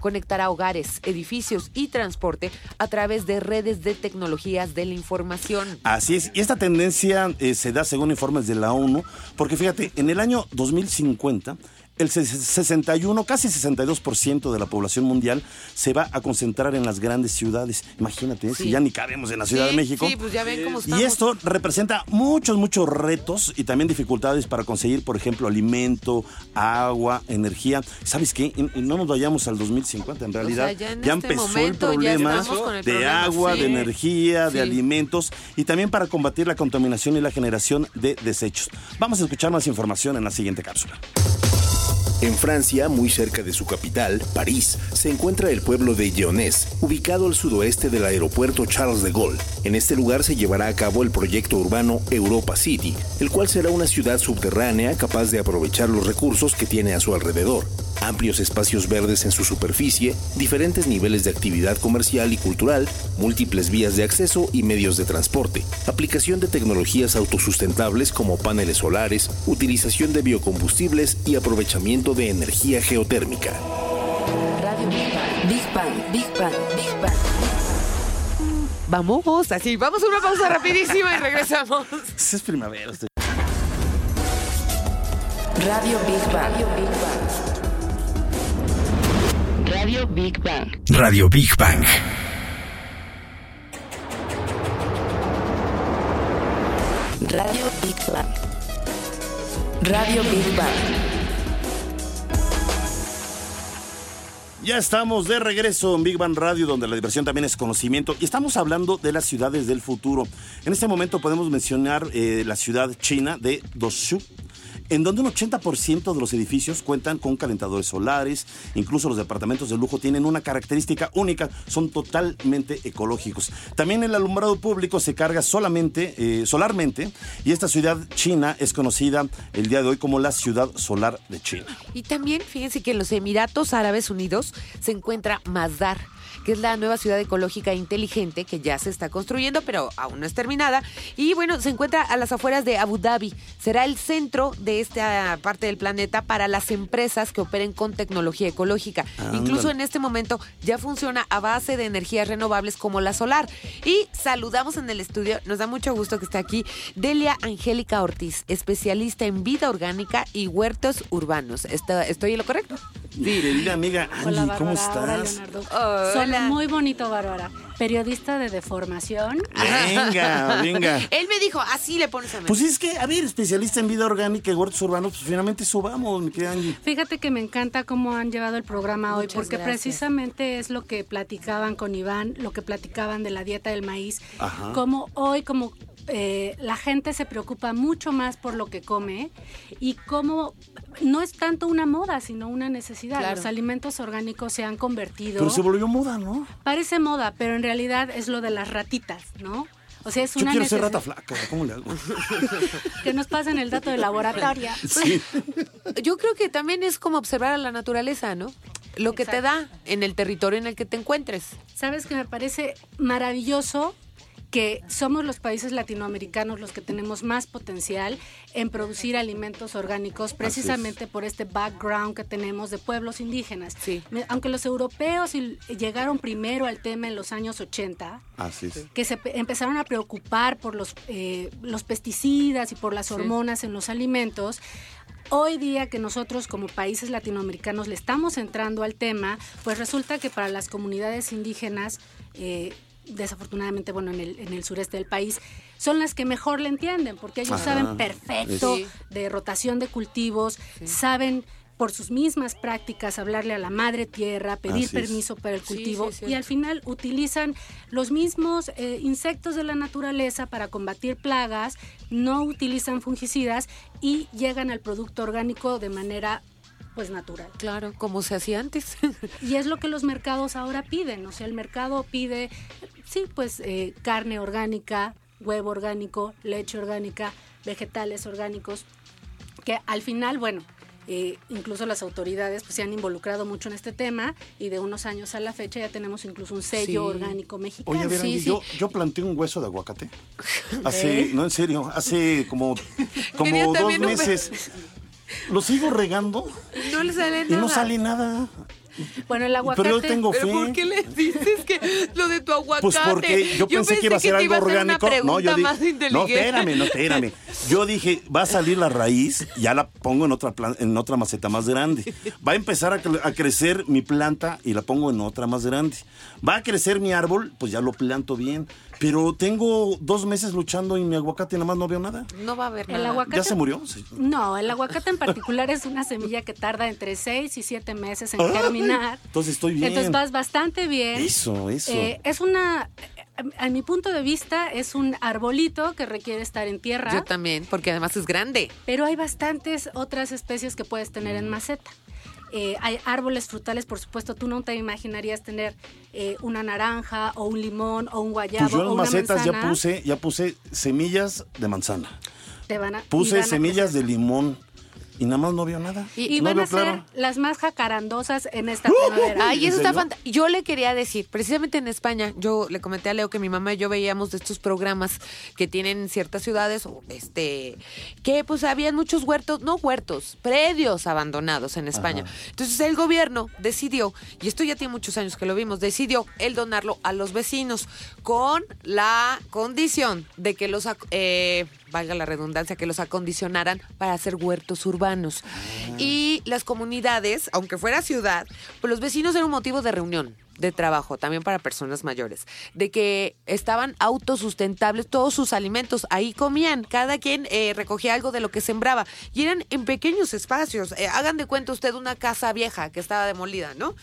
conectará hogares, edificios y transporte a través de redes de tecnologías de la información. Así es, y esta tendencia eh, se da según informes de la ONU, porque fíjate, en el año 2050, el ses- 61, casi 62% de la población mundial se va a concentrar en las grandes ciudades. Imagínate, ¿eh? Sí. si ya ni cabemos en la Ciudad Sí, de México. Sí, pues ya ven cómo estamos. Y esto representa muchos, muchos retos y también dificultades para conseguir, por ejemplo, alimento, agua, energía. ¿Sabes qué? Y- no nos vayamos al 2050, en realidad sea, ya en ya este empezó momento el problema el de problema, agua, de energía, de alimentos y también para combatir la contaminación y la generación de desechos. Vamos a escuchar más información en la siguiente cápsula. En Francia, muy cerca de su capital, París, se encuentra el pueblo de Lyonés, ubicado al sudoeste del aeropuerto Charles de Gaulle. En este lugar se llevará a cabo el proyecto urbano Europa City, el cual será una ciudad subterránea capaz de aprovechar los recursos que tiene a su alrededor. Amplios espacios verdes en su superficie, diferentes niveles de actividad comercial y cultural, múltiples vías de acceso y medios de transporte, aplicación de tecnologías autosustentables como paneles solares, utilización de biocombustibles y aprovechamiento de energía geotérmica. Radio Big Bang. Big Bang, Big Bang, Big Bang. Vamos, así, vamos a una pausa rapidísima y regresamos. Es primavera. Radio Big Bang. Radio Big Bang. Radio Big Bang. Radio Big Bang. Radio Big Bang. Ya estamos de regreso en Big Bang Radio, donde la diversión también es conocimiento. Y estamos hablando de las ciudades del futuro. En este momento podemos mencionar eh, la ciudad china de Doshu, en donde un 80% de los edificios cuentan con calentadores solares. Incluso los departamentos de lujo tienen una característica única, son totalmente ecológicos. También el alumbrado público se carga solamente, eh, solarmente, y esta ciudad china es conocida el día de hoy como la ciudad solar de China. Y también fíjense que en los Emiratos Árabes Unidos se encuentra Masdar que es la nueva ciudad ecológica e inteligente que ya se está construyendo, pero aún no es terminada. Y bueno, se encuentra a las afueras de Abu Dhabi. Será el centro de esta parte del planeta para las empresas que operen con tecnología ecológica. Incluso en este momento ya funciona a base de energías renovables como la solar. Y saludamos en el estudio, nos da mucho gusto que esté aquí, Delia Angélica Ortiz, especialista en vida orgánica y huertos urbanos. ¿Está- ¿Estoy en lo correcto? Querida amiga Hola, Angie, ¿cómo Bárbara. Hola, estás? Leonardo. Hola. Muy bonito, Bárbara. Periodista de deformación. Venga, venga. Él me dijo, así le pones a Pues es que, a ver, especialista en vida orgánica y huertos urbanos, pues finalmente eso vamos, mi querida Angie. Fíjate que me encanta cómo han llevado el programa hoy, porque gracias. precisamente es lo que platicaban con Iván, lo que platicaban de la dieta del maíz, Ajá. como hoy, como eh, la gente se preocupa mucho más por lo que come y cómo no es tanto una moda, sino una necesidad. Claro. Los alimentos orgánicos se han convertido... Pero se volvió moda, ¿no? Parece moda, pero en realidad es lo de las ratitas, ¿no? O sea, es Yo una quiero ser necesidad. rata flaca, ¿cómo le hago? Que nos pasen el dato de laboratorio. Sí. Yo creo que también es como observar a la naturaleza, ¿no? Lo que te da en el territorio en el que te encuentres. Sabes que me parece maravilloso que somos los países latinoamericanos los que tenemos más potencial en producir alimentos orgánicos precisamente por este background que tenemos de pueblos indígenas. Sí. Aunque los europeos llegaron primero al tema en los años 80, Así es. que se pe- empezaron a preocupar por los, eh, los pesticidas y por las hormonas en los alimentos. Hoy día que nosotros como países latinoamericanos le estamos entrando al tema, pues resulta que para las comunidades indígenas, eh, desafortunadamente, bueno, en el, en el sureste del país, son las que mejor le entienden, porque ellos Ajá. saben perfecto Sí. de rotación de cultivos, saben por sus mismas prácticas hablarle a la madre tierra, pedir Así es. permiso para el cultivo sí, y al final utilizan los mismos eh, insectos de la naturaleza para combatir plagas, no utilizan fungicidas y llegan al producto orgánico de manera pues natural. Claro, como se hacía antes. Y es lo que los mercados ahora piden, o sea, el mercado pide, sí, pues eh, carne orgánica, huevo orgánico, leche orgánica, vegetales orgánicos, que al final, bueno, eh, incluso las autoridades pues, se han involucrado mucho en este tema y de unos años a la fecha ya tenemos incluso un sello Sí. orgánico mexicano. Oye, a ver, Sí, Angie, sí. Yo, yo planté un hueso de aguacate. Hace, no en serio, hace como, como dos meses. Lo sigo regando no le sale y nada. no sale nada. Bueno, el aguacate... Pero yo tengo ¿Pero fe. por qué le dices que lo de tu aguacate? Pues porque yo pensé que iba a ser algo orgánico. No, yo pregunta dije, más no, espérame, no, espérame. Yo dije, va a salir la raíz, ya la pongo en otra plan- en otra maceta más grande. Va a empezar a crecer mi planta y la pongo en otra más grande. Va a crecer mi árbol, pues ya lo planto bien. Pero tengo dos meses luchando y mi aguacate nada más no veo nada. No va a haber El nada. aguacate- ¿Ya se murió? Sí. No, el aguacate en particular es una semilla que tarda entre 6 y 7 meses en Ay, germinar. entonces estoy bien. Entonces vas bastante bien. Eso, eso. Eh, es una, a, a mi punto de vista, es un arbolito que requiere estar en tierra, Yo también, porque además es grande. pero hay bastantes otras especies que puedes tener en maceta. Eh, hay árboles frutales, por supuesto, tú no te imaginarías tener eh, una naranja o un limón o un guayabo Pues yo o en una macetas ya puse, ya puse semillas de manzana. Te van a- Puse a semillas de limón y nada más no veo nada. Y, y no van a ser claro. las más jacarandosas en esta primavera. Ay, ¿En eso está fantástico. Yo le quería decir, precisamente en España, yo le comenté a Leo que mi mamá y yo veíamos de estos programas que tienen ciertas ciudades, este, que pues habían muchos huertos, no huertos, predios abandonados en España. Entonces el gobierno decidió, y esto ya tiene muchos años que lo vimos, decidió el donarlo a los vecinos con la condición de que los, ac- eh, valga la redundancia, que los acondicionaran para hacer huertos urbanos. Y las comunidades, aunque fuera ciudad, pues los vecinos eran un motivo de reunión, de trabajo, también para personas mayores, de que estaban autosustentables todos sus alimentos, ahí comían, cada quien eh, recogía algo de lo que sembraba, y eran en pequeños espacios. Eh, hagan de cuenta usted una casa vieja que estaba demolida, ¿no?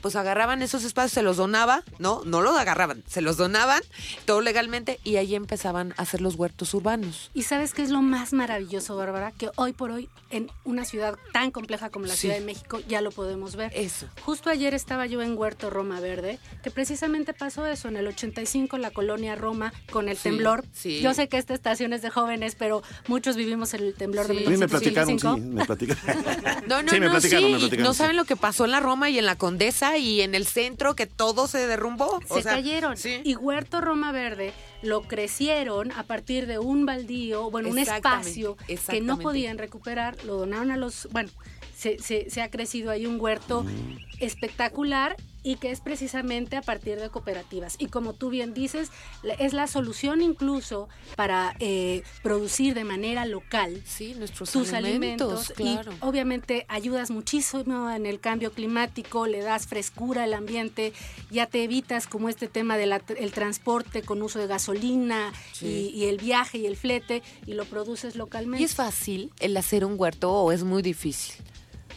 Pues agarraban esos espacios, se los donaba, ¿no? No los agarraban, se los donaban, todo legalmente, y ahí empezaban a hacer los huertos urbanos. Y sabes qué es lo más maravilloso, Bárbara, que hoy por hoy en una ciudad tan compleja como la Sí. Ciudad de México ya lo podemos ver. Eso. Justo ayer estaba yo en Huerto Roma Verde, que precisamente pasó eso en el 85 la colonia Roma con el Sí, temblor. sí. Yo sé que esta estación es de jóvenes, pero muchos vivimos el temblor Sí. de A mí me platicaron, sí, 1985. me platicaron. No, no, me no, platicaron, sí. me platicaron, no saben lo que pasó en la Roma y en la Condesa y en el centro, que todo se derrumbó. O se sea, cayeron. sí. Y Huerto Roma Verde lo crecieron a partir de un baldío, bueno, un espacio que no podían recuperar, lo donaron a los, bueno, se, se- se ha crecido ahí un huerto Mm. espectacular y que es precisamente a partir de cooperativas. Y como tú bien dices, es la solución incluso para eh, producir de manera local Sí, nuestros tus alimentos, alimentos, claro. y obviamente ayudas muchísimo en el cambio climático, le das frescura al ambiente, ya te evitas como este tema del transporte con uso de gasolina Sí. y, y el viaje y el flete y lo produces localmente. ¿Y es fácil el hacer un huerto o es muy difícil?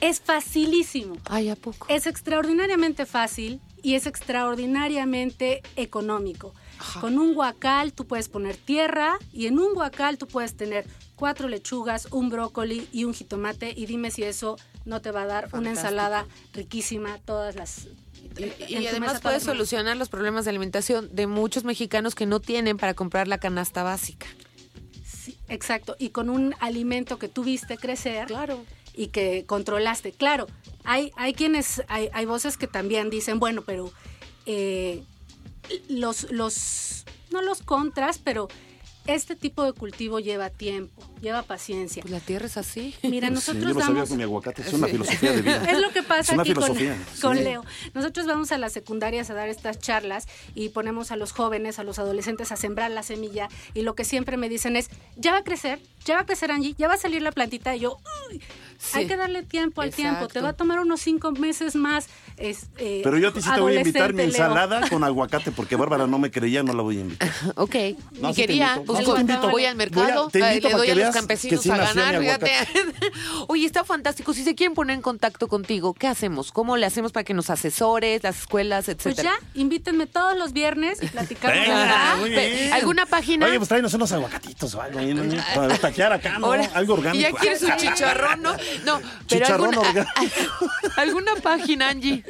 Es facilísimo. Ay, ¿a poco? Es extraordinariamente fácil y es extraordinariamente económico. Con un guacal tú puedes poner tierra y en un guacal tú puedes tener cuatro lechugas, un brócoli y un jitomate y dime si eso no te va a dar una ensalada riquísima todas las... Y, y además puede solucionar los problemas de alimentación de muchos mexicanos que no tienen para comprar la canasta básica. Sí, exacto, y con un alimento que tú viste crecer Claro. Y que controlaste. Claro, hay, hay quienes, hay, hay voces que también dicen, bueno, pero eh, los, los no los contras, pero este tipo de cultivo lleva tiempo, lleva paciencia. Pues la tierra es así. Mira, Sí, nosotros yo lo sabía damos... con mi aguacate, es una Sí. filosofía de vida. Es lo que pasa aquí con, con sí. Leo. Nosotros vamos a las secundarias a dar estas charlas y ponemos a los jóvenes, a los adolescentes a sembrar la semilla y lo que siempre me dicen es, ya va a crecer, ya va a crecer Angie, ya va a salir la plantita y yo, "Uy, Sí. hay que darle tiempo al tiempo, te va a tomar unos cinco meses más. es, eh, Pero yo a ti sí te voy a invitar mi ensalada con aguacate, porque Bárbara no me creía, no la voy a invitar. Ok, No, ni sí te quería, invito. pues No, sí te voy, invito. voy al mercado, Voy a- te eh, invito le doy a los campesinos sí a ganar, fíjate. Oye, está fantástico. Si se quieren poner en contacto contigo, ¿qué hacemos? ¿Cómo le hacemos para que nos asesores, las escuelas, Pues etcétera? ya, invítenme todos los viernes y platicamos. Venga, ¿verdad? muy Pe- bien. ¿Alguna página? Oye, pues tráenos unos aguacatitos o algo ahí, ¿no? Para taquear acá, ¿no? Ahora, algo orgánico. Y ya quieres un chicharrón, ¿no? No, pero Chicharrón alguna, orgánico. alguna página, Angie.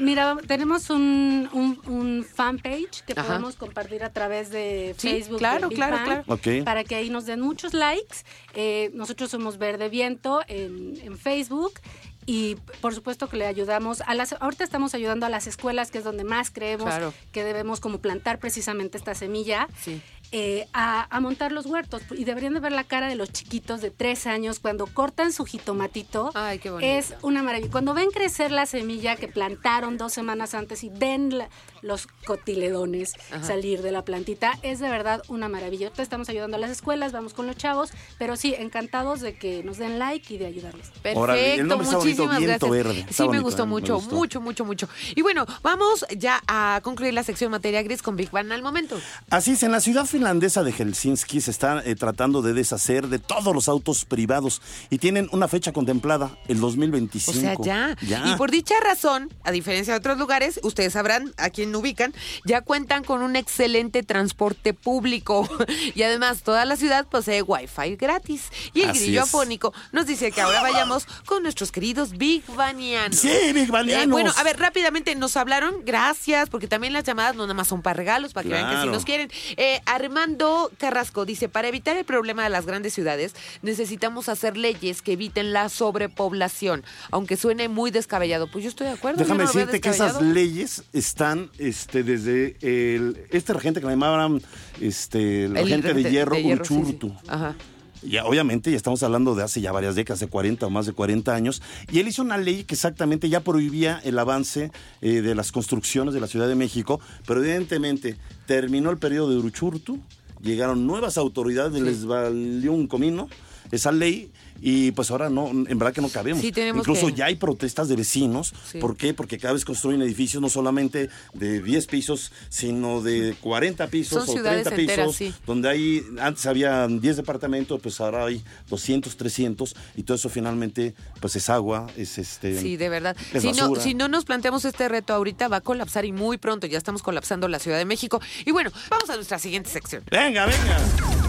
Mira, tenemos un, un, un fanpage que Ajá. podemos compartir a través de Sí, Facebook. claro, de claro, Bang, claro. Para que ahí nos den muchos likes. Eh, nosotros somos Verde Viento en, en Facebook. Y por supuesto que le ayudamos a las, ahorita estamos ayudando a las escuelas, que es donde más creemos Claro. que debemos como plantar precisamente esta semilla. Sí. Eh, a, a montar los huertos y deberían de ver la cara de los chiquitos de tres años cuando cortan su jitomatito. Ay, qué bonito. Es una maravilla. Cuando ven crecer la semilla que plantaron dos semanas antes y ven la- los cotiledones Ajá. salir de la plantita, es de verdad una maravilla. Ahorita estamos ayudando a las escuelas, vamos con los chavos, pero sí, encantados de que nos den like y de ayudarles. Perfecto, Órale, el nombre está bonito, muchísimas Viento gracias. Verde. Sí, me gustó eh, me mucho, gustó. mucho, mucho, mucho. Y bueno, vamos ya a concluir la sección materia gris con Big Bang al momento. Así es, en la ciudad finlandesa de Helsinki se está eh, tratando de deshacer de todos los autos privados y tienen una fecha contemplada, el 2025. O sea, ya. Ya. Y por dicha razón, a diferencia de otros lugares, ustedes sabrán a quién ubican, ya cuentan con un excelente transporte público. y además, toda la ciudad posee Wi-Fi gratis. Y el Así grillo es. afónico nos dice que ahora vayamos con nuestros queridos Big Banianos. Sí, Big Banianos. Eh, bueno, a ver, rápidamente nos hablaron, gracias, porque también las llamadas no nada más son para regalos, para que vean que Claro. nos quieren. Eh, Armando Carrasco dice, para evitar el problema de las grandes ciudades, necesitamos hacer leyes que eviten la sobrepoblación, aunque suene muy descabellado. Pues yo estoy de acuerdo. Déjame no decirte que esas leyes están este, desde el, este regente que le llamaban este, el, regente de hierro, sí, sí. Uruchurtu. Ajá. Ya, obviamente, ya estamos hablando de hace ya varias décadas, de 40 o más de 40 años, y él hizo una ley que exactamente ya prohibía el avance eh, de las construcciones de la Ciudad de México, pero evidentemente terminó el periodo de Uruchurtu, llegaron nuevas autoridades, les valió un comino esa ley y pues ahora no, en verdad que no cabemos. Sí, tenemos Incluso que- ya hay protestas de vecinos. Sí. ¿Por qué? Porque cada vez construyen edificios no solamente de 10 pisos, sino de 40 pisos Son o ciudades 30 pisos, enteras, sí. donde hay, antes había 10 departamentos, pues ahora hay 200, 300, y todo eso finalmente, pues es agua, es este... Sí, de verdad. es Si no, si no nos planteamos este reto ahorita, va a colapsar y muy pronto. Ya estamos colapsando la Ciudad de México. Y bueno, vamos a nuestra siguiente sección. Venga, venga.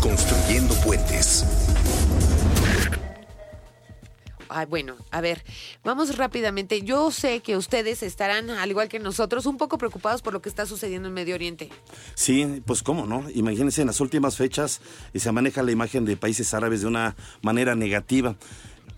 Construyendo puentes. Bueno, a ver, vamos rápidamente. Yo sé que ustedes estarán, al igual que nosotros, un poco preocupados por lo que está sucediendo en Medio Oriente. Sí, pues cómo, ¿no? Imagínense, en las últimas fechas eh, se maneja la imagen de países árabes de una manera negativa.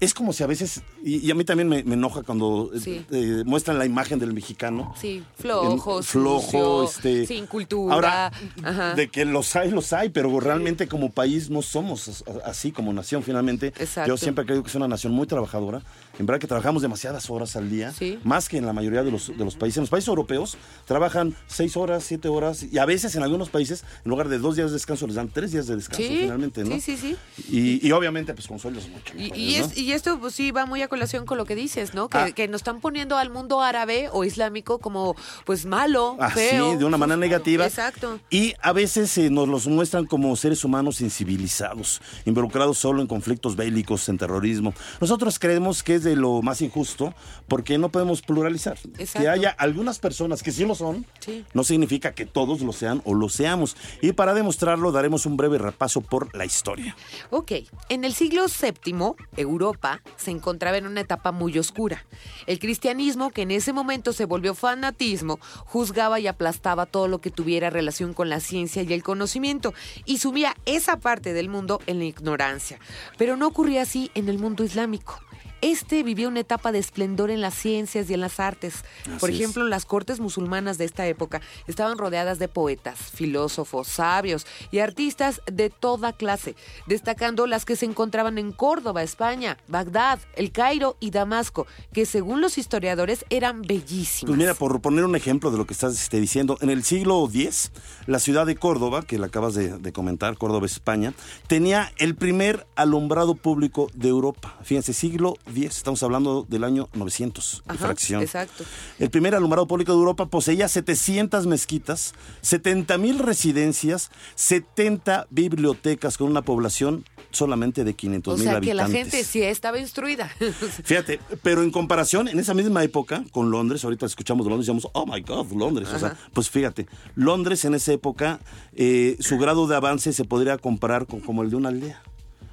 Es como si a veces, y, y a mí también me, me enoja cuando eh, Sí. eh, muestran la imagen del mexicano. Sí, flojo, En- flojo, sucio, este, sin cultura. Ahora, Ajá. de que los hay, los hay, pero realmente como país no somos as- así como nación finalmente. Exacto. Yo siempre creo que es una nación muy trabajadora. En verdad que trabajamos demasiadas horas al día, Sí. más que en la mayoría de los, de los países. En los países europeos trabajan seis horas, siete horas, y a veces en algunos países, en lugar de dos días de descanso, les dan tres días de descanso finalmente, ¿no? sí, sí, sí. Y, y obviamente, pues con sueldos mucho Y, mejores, y ¿no? Y esto pues sí va muy a colación con lo que dices, ¿no? Que, Ah. que nos están poniendo al mundo árabe o islámico como pues malo, Así, feo. de una manera negativa. Exacto. Y a veces eh, nos los muestran como seres humanos incivilizados, involucrados solo en conflictos bélicos, en terrorismo. Nosotros creemos que es de lo más injusto porque no podemos pluralizar. Exacto. Que haya algunas personas que sí lo son, Sí. no significa que todos lo sean o lo seamos. Y para demostrarlo daremos un breve repaso por la historia. Ok, en el siglo VII, Europa se encontraba en una etapa muy oscura. El cristianismo, que en ese momento se volvió fanatismo, juzgaba y aplastaba todo lo que tuviera relación con la ciencia y el conocimiento, y sumía esa parte del mundo en la ignorancia. Pero no ocurría así en el mundo islámico. Este vivía una etapa de esplendor en las ciencias y en las artes. Por es. ejemplo, las cortes musulmanas de esta época estaban rodeadas de poetas, filósofos, sabios y artistas de toda clase, destacando las que se encontraban en Córdoba, España, Bagdad, El Cairo y Damasco, que según los historiadores eran bellísimas. Pues mira, por poner un ejemplo de lo que estás este, diciendo, en el siglo X, la ciudad de Córdoba, que la acabas de, de comentar, Córdoba, España, tenía el primer alumbrado público de Europa. Fíjense, siglo X, estamos hablando del año 900, y Ajá, fracción. exacto. El primer alumbrado público de Europa poseía 700 mezquitas, 70 mil residencias, 70 bibliotecas con una población solamente de 500 o mil sea, que habitantes. la gente sí estaba instruida. Fíjate, pero en comparación, en esa misma época, con Londres, ahorita escuchamos Londres y decimos, oh my God, Londres. O sea, pues fíjate, Londres en esa época, eh, su grado de avance se podría comparar con como el de una aldea.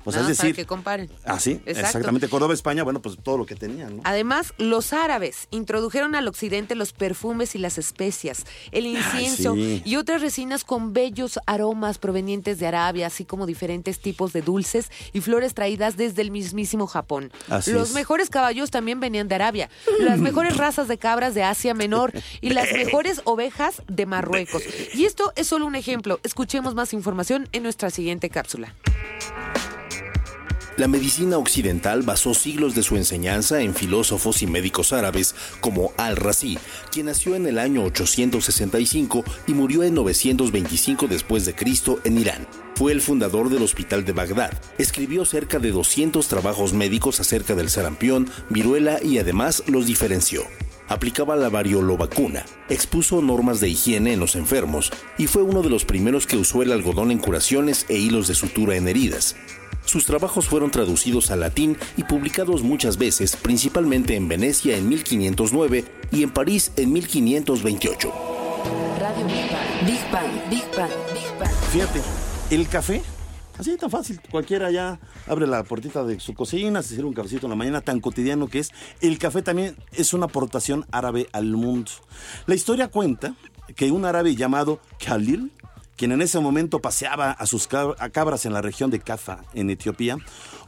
O sea, Nada es más para decir. que comparen. Ah, sí, Exacto. exactamente. Córdoba, España, bueno, pues todo lo que tenían, ¿no? Además, los árabes introdujeron al occidente los perfumes y las especias, el incienso sí. y otras resinas con bellos aromas provenientes de Arabia, así como diferentes tipos de dulces y flores traídas desde el mismísimo Japón. Así los es. mejores caballos también venían de Arabia, las mejores razas de cabras de Asia Menor y las mejores ovejas de Marruecos. Y esto es solo un ejemplo. Escuchemos más información en nuestra siguiente cápsula. La medicina occidental basó siglos de su enseñanza en filósofos y médicos árabes como Al-Razi, quien nació en el año 865 y murió en 925 después de Cristo en Irán. Fue el fundador del Hospital de Bagdad. Escribió cerca de 200 trabajos médicos acerca del sarampión, viruela y además los diferenció. Aplicaba la variolovacuna, expuso normas de higiene en los enfermos y fue uno de los primeros que usó el algodón en curaciones e hilos de sutura en heridas. Sus trabajos fueron traducidos al latín y publicados muchas veces, principalmente en Venecia en 1509 y en París en 1528. Radio Big Bang. Big Bang, Big Bang, Big Bang. Fíjate, el café, así tan fácil, cualquiera ya abre la puertita de su cocina, se sirve un cafecito en la mañana, tan cotidiano que es. El café también es una aportación árabe al mundo. La historia cuenta que un árabe llamado Khalil, quien en ese momento paseaba a sus cabras en la región de Cafa, en Etiopía,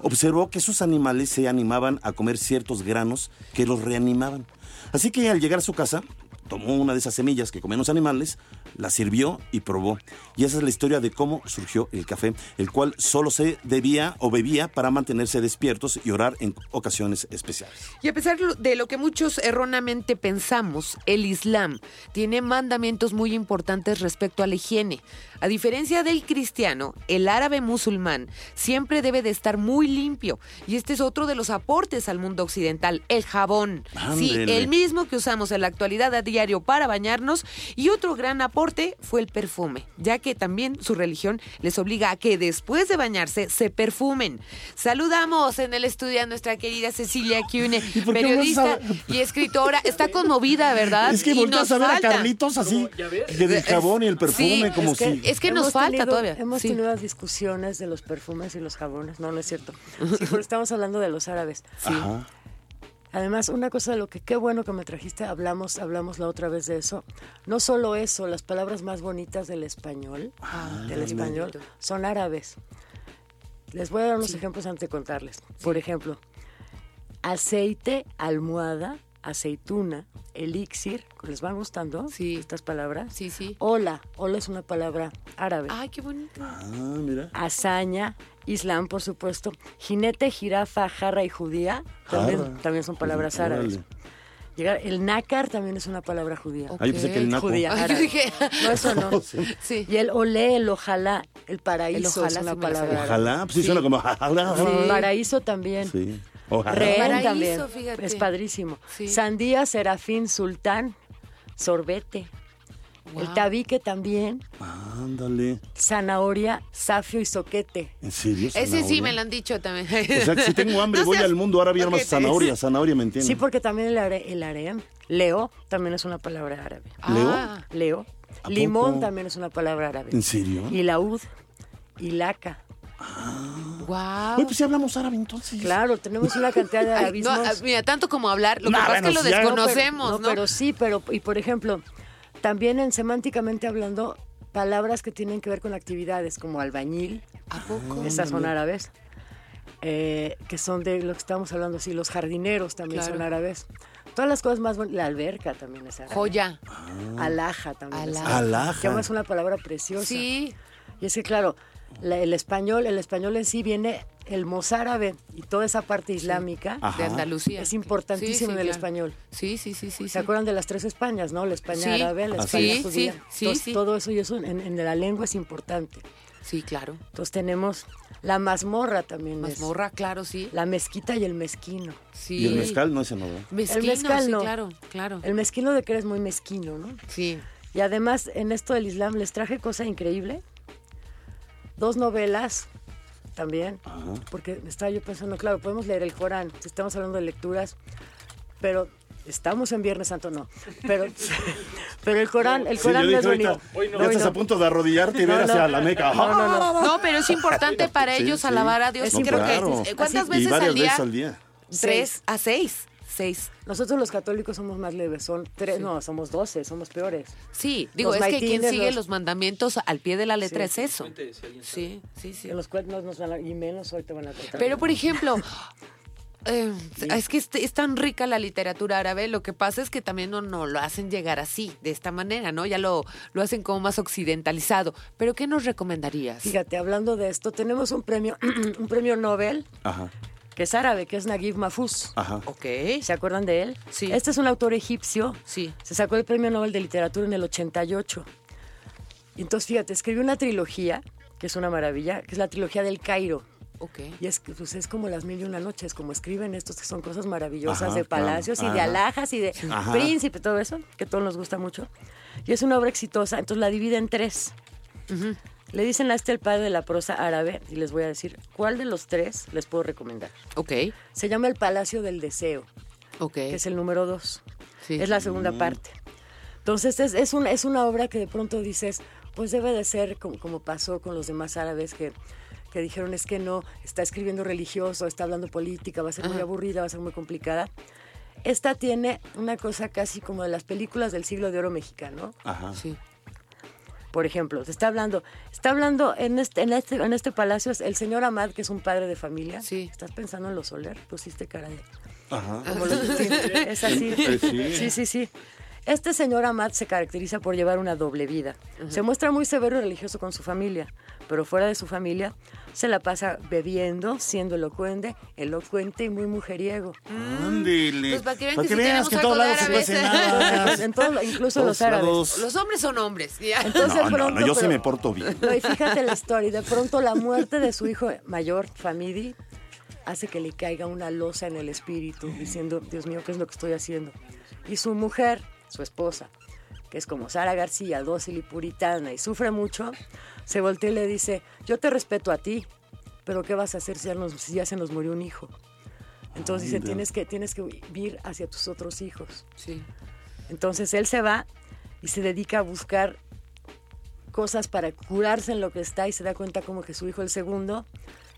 observó que sus animales se animaban a comer ciertos granos que los reanimaban. Así que al llegar a su casa, tomó una de esas semillas que comen los animales, la sirvió y probó. Y esa es la historia de cómo surgió el café, el cual solo se debía o bebía para mantenerse despiertos y orar en ocasiones especiales. Y a pesar de lo que muchos erróneamente pensamos, el Islam tiene mandamientos muy importantes respecto a la higiene. A diferencia del cristiano, el árabe musulmán siempre debe de estar muy limpio. Y este es otro de los aportes al mundo occidental, el jabón. Sí, Ándele. el mismo que usamos en la actualidad a diario para bañarnos. Y otro gran aporte fue el perfume, ya que también su religión les obliga a que después de bañarse se perfumen. Saludamos en el estudio a nuestra querida Cecilia Cune, ¿Y por qué periodista y escritora. Está conmovida, ¿verdad? Es que volteas nos a ver a falta. Carlitos así, del jabón y el perfume, Sí, como es que- si... Es que nos Hemos falta tenido- todavía. Hemos Sí. tenido las discusiones de los perfumes y los jabones. No, no es cierto. Sí, pero estamos hablando de los árabes. Ajá. Además, una cosa de lo que qué bueno que me trajiste, hablamos, hablamos la otra vez de eso. No solo eso, las palabras más bonitas del español, del español, son árabes. Les voy a dar unos ejemplos antes de contarles. Por ejemplo, aceite, almohada, aceituna, elixir. ¿Les van gustando Sí. estas palabras? Sí, sí. Hola, hola es una palabra árabe. Ay, qué bonito. Ah, mira. Hazaña, Islam, por supuesto. Jinete, jirafa, jarra y judía también, Jarra. también son palabras Órale. árabes. Llegar, el nácar también es una palabra judía. Ah, yo pensé que el naco. Judía, Ay, yo dije- No, eso no. Sí. Y el olé, el ojalá, el paraíso El ojalá es una palabra. Ojalá, pues sí, Sí. suena como... Sí, Paraíso también. Sí. Ojalá. Rehén Paraíso, también. fíjate. Es padrísimo. Sí. Sandía, serafín, sultán, sorbete. El Wow. tabique también. Ándale. Zanahoria, zafio y soquete. ¿En serio? Ese sí me lo han dicho también. O sea, que si tengo hambre No voy seas al mundo árabe y armas ojete. zanahoria, zanahoria, ¿me entiendes? Sí, porque también el, are, el harem. Leo también es una palabra árabe. ¿Leo? Ah, Leo. ¿A Limón poco? también es una palabra árabe. ¿En serio? Y laúd. Y laca. wow. Oye, pues sí hablamos árabe entonces. Claro, tenemos una cantidad de arabismos. no, ah, mira, tanto como hablar, lo No, que pasa bueno, es que lo si ya- desconocemos, no, ¿no? pero, pero sí, pero, y por ejemplo, también en semánticamente hablando, palabras que tienen que ver con actividades como albañil, ¿A poco? esas son árabes. eh, que son de lo que estamos hablando así, los jardineros también Claro. son árabes. Todas las cosas más bonitas, la alberca también es árabe. Joya. Alhaja también. es Alhaja. árabe. Alhaja. Que además es una palabra preciosa. Sí. Y es que claro, la- el español, el español en sí viene el mozárabe y toda esa parte islámica Ajá. De Andalucía. es importantísimo Sí, sí, en el claro. español. Sí, sí, sí, sí. ¿Se sí. acuerdan de las tres Españas, no? La España Sí. árabe, la España es. judía. Sí, sí, Entonces, sí. Todo eso y eso en, en la lengua es importante. Sí, claro. Entonces tenemos la mazmorra también. es- Mazmorra, claro, sí. La mezquita y el mezquino. Sí. Y el mezcal no es en El mezcal sí, no. claro, claro. El mezquino de que eres muy mezquino, ¿no? Sí. Y además, en esto del Islam les traje cosa increíble. Dos novelas también. Porque estaba yo pensando, claro, podemos leer el Corán, si estamos hablando de lecturas, pero estamos en Viernes Santo, no. Pero, pero el Corán, el Sí, Corán yo no es ahorita, bonito. ya Hoy estás no. a punto de arrodillarte y ver No, no. hacia la Meca. No, no, no. No, pero es importante para Sí, ellos sí. alabar a Dios. Es No, Creo claro. que ¿cuántas Y veces varias al día? veces al día. Tres a seis. Seis. Nosotros los católicos somos más leves, son tres, no, somos doce, somos peores. Sí, digo, Los es que quien sigue los- los... mandamientos al pie de la letra Sí. es eso. Sí, sí, sí. En los cuales no nos van a, y menos hoy te van a tratar. Pero, por ejemplo, eh, es que es, es tan rica la literatura árabe, lo que pasa es que también no, no lo hacen llegar así, de esta manera, ¿no? Ya lo, lo hacen como más occidentalizado. Pero, ¿qué nos recomendarías? Fíjate, hablando de esto, tenemos un premio, un premio Nobel Ajá, que es árabe, que es Naguib Mahfouz. ajá. Ok. ¿Se acuerdan de él? Sí. Este es un autor egipcio. Sí. Se sacó el premio Nobel de Literatura en el 88. Y entonces, fíjate, escribió una trilogía, que es una maravilla, que es la trilogía del Cairo. Ok. Y es, que, pues, es como las mil y una noches, como escriben estos que son cosas maravillosas Ajá, de claro. palacios y de alhajas y de Ajá. príncipe, todo eso, que a todos nos gusta mucho. Y es una obra exitosa, entonces la divide en tres. Le dicen a este el padre de la prosa árabe y les voy a decir cuál de los tres les puedo recomendar. Ok. Se llama El Palacio del Deseo, Ok. que es el número dos. Sí. Es la segunda parte. Entonces es, es, una, es una obra que de pronto dices, pues debe de ser como, como pasó con los demás árabes que, que dijeron es que no, está escribiendo religioso, está hablando política, va a ser muy aburrida, va a ser muy complicada. Esta tiene una cosa casi como de las películas del siglo de oro mexicano. Ajá. Sí. Por ejemplo, se está hablando, está hablando en este, en este, en este palacio es el señor Amad, que es un padre de familia. Sí. ¿Estás pensando en los Soler? Pusiste cara de... Ajá. Como los- sí, es así. Sí. Sí, sí, sí. Este señor Amat se caracteriza por llevar una doble vida. Se muestra muy severo y religioso con su familia, pero fuera de su familia se la pasa bebiendo, siendo elocuente, elocuente y muy mujeriego. Ándele. Pues para que vean que sí veas que en todos lados se árabes. nada. En todo, incluso los árabes. lados. Los hombres son hombres. ya. Entonces, No, no, pronto, no, yo sí pero- me porto bien. No, y fíjate la historia. De pronto la muerte de su hijo mayor, Famidi, hace que le caiga una losa en el espíritu, diciendo, Dios mío, ¿qué es lo que estoy haciendo? Y su mujer, su esposa, que es como Sara García, dócil y puritana, y sufre mucho, se voltea y le dice, yo te respeto a ti, pero ¿qué vas a hacer si ya, nos- si ya se nos murió un hijo? Entonces dice, tienes que, tienes que vivir hacia tus otros hijos. Sí. Entonces él se va y se dedica a buscar cosas para curarse en lo que está y se da cuenta como que su hijo el segundo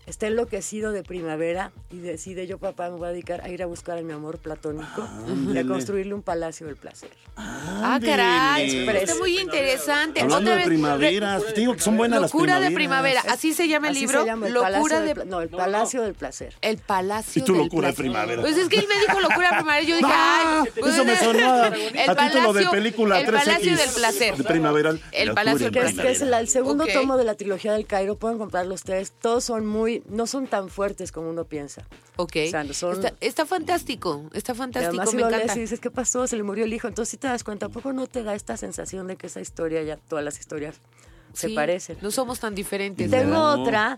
está enloquecido de primavera y decide yo papá me voy a dedicar a ir a buscar a mi amor platónico y a construirle un palacio del placer. Ah, caray. Ándele. Está muy interesante. Hablando Otra de vez, primaveras, te digo que son buenas las Locura de primaveras. primavera. Así se llama el Así libro. se llama el Locura palacio de del no, el palacio del placer. El Palacio Y tu del locura de Placer. primavera. Pues es que él me dijo locura de primavera. Yo dije, Ah, ay. pues, eso me sonó a, el a título de Palacio- película El 3X. Palacio del Placer. De primaveral. El Palacio del Que es, que es primavera. la- el segundo tomo de la trilogía del Cairo, pueden comprarlo ustedes. Todos son muy, no son tan fuertes como uno piensa. Ok. O sea, no son- está, está fantástico. Está Y fantástico. además si me lo encanta. lees y dices, ¿qué pasó? Se le murió el hijo. Entonces si te das cuenta, ¿a poco no te da esta sensación de que esa historia, ya todas las historias se Sí, parecen? No somos tan diferentes. Tengo ¿verdad? otra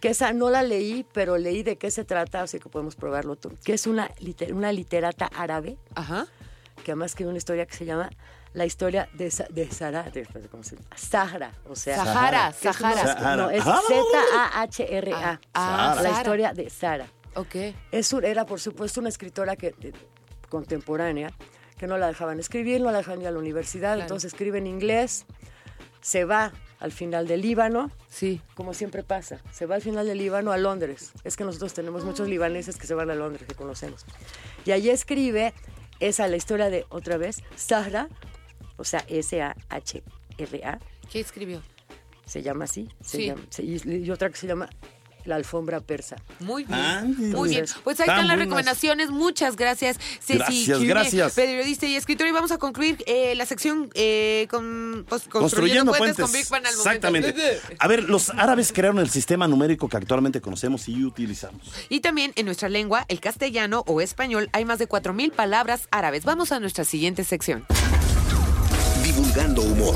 que esa no la leí, pero leí de qué se trata, así que podemos probarlo tú. Que es una, liter- una literata árabe, Ajá. que además escribió una historia que se llama La historia de, de Sahara, de- ¿cómo se llama? Sahara, o sea... Sahara, Sahara. Sahara. No, es Ah. Z-A-H-R-A. Ah, la Sahara. historia de Sara. Ok. Es, un- era, por supuesto, una escritora que, de- contemporánea, que no la dejaban escribir, no la dejaban ir a la universidad, Claro. entonces escribe en inglés, se va al final del Líbano, Sí. como siempre pasa, se va al final del Líbano a Londres. Es que nosotros tenemos muchos libaneses que se van a Londres, que conocemos. Y allí escribe esa, la historia de, otra vez, Sahra, o sea, S-A-H-R-A, ¿Qué escribió? se llama así, se Sí. llama- se- y, otra que se llama la alfombra persa. Muy bien. Ándale. Muy bien. Pues ahí Tan están las buenas. recomendaciones. Muchas gracias, Ceci. Gracias, Cune, gracias. Periodista y escritora. Y vamos a concluir eh, la sección eh, con, pues, construyendo, Construyendo puentes, puentes. con Big Bang al momento. Exactamente. A ver, los árabes crearon el sistema numérico que actualmente conocemos y utilizamos. Y también en nuestra lengua, el castellano o español, hay más de 4.000 palabras árabes. Vamos a nuestra siguiente sección. Divulgando humor.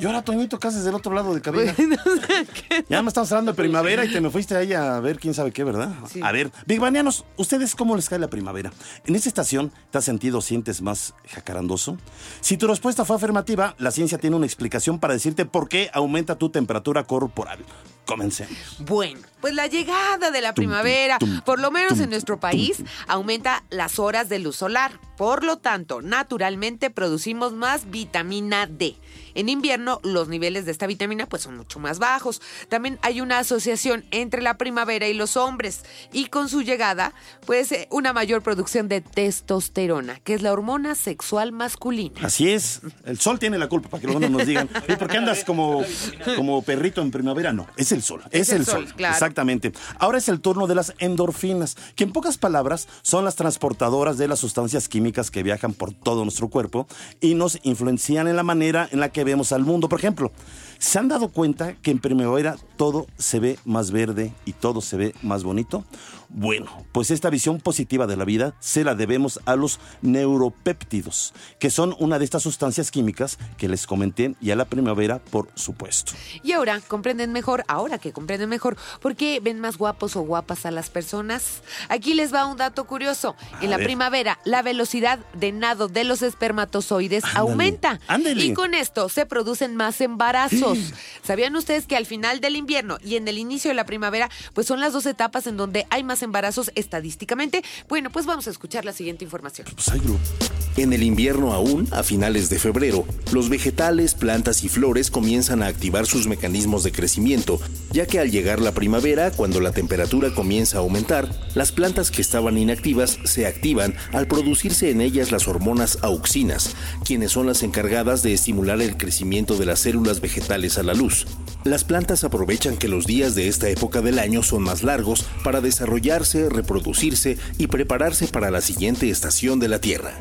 Y ahora, Toñito, ¿qué haces del otro lado de cabina? Ya me estamos hablando de primavera y te me fuiste ahí a ver quién sabe qué, ¿verdad? Sí. A ver, Big Banianos, ¿ustedes cómo les cae la primavera? ¿En esta estación te has sentido o sientes más jacarandoso? Si tu respuesta fue afirmativa, la ciencia tiene una explicación para decirte por qué aumenta tu temperatura corporal. Comencemos. Bueno, pues la llegada de la primavera, por lo menos en nuestro país, aumenta las horas de luz solar. Por lo tanto, naturalmente producimos más vitamina D. En invierno, los niveles de esta vitamina pues son mucho más bajos. También hay una asociación entre la primavera y los hombres y con su llegada, pues eh, una mayor producción de testosterona, que es la hormona sexual masculina. Así es. El sol tiene la culpa, para que luego no nos digan. ¿Y por qué andas como, como perrito en primavera? No, es el sol. Es, Es el el sol. sol, claro. Ahora es el turno de las endorfinas, que en pocas palabras son las transportadoras de las sustancias químicas que viajan por todo nuestro cuerpo y nos influencian en la manera en la que vemos al mundo. Por ejemplo, ¿se han dado cuenta que en primavera todo se ve más verde y todo se ve más bonito? Bueno, pues esta visión positiva de la vida se la debemos a los neuropéptidos, que son una de estas sustancias químicas que les comenté y a la primavera, por supuesto. Y ahora comprenden mejor, ahora que comprenden mejor, por qué ven más guapos o guapas a las personas. Aquí les va un dato curioso. A en la ver. primavera, la velocidad de nado de los espermatozoides Ándale, aumenta. ándale. Y con esto se producen más embarazos. ¿Sabían ustedes que al final del invierno y en el inicio de la primavera, pues son las dos etapas en donde hay más embarazos estadísticamente? Bueno, pues vamos a escuchar la siguiente información. Pues. En el invierno aún, a finales de febrero, los vegetales, plantas y flores comienzan a activar sus mecanismos de crecimiento, ya que al llegar la primavera, cuando la temperatura comienza a aumentar, las plantas que estaban inactivas se activan al producirse en ellas las hormonas auxinas, quienes son las encargadas de estimular el crecimiento de las células vegetales a la luz. Las plantas aprovechan que los días de esta época del año son más largos para desarrollarse, reproducirse y prepararse para la siguiente estación de la Tierra.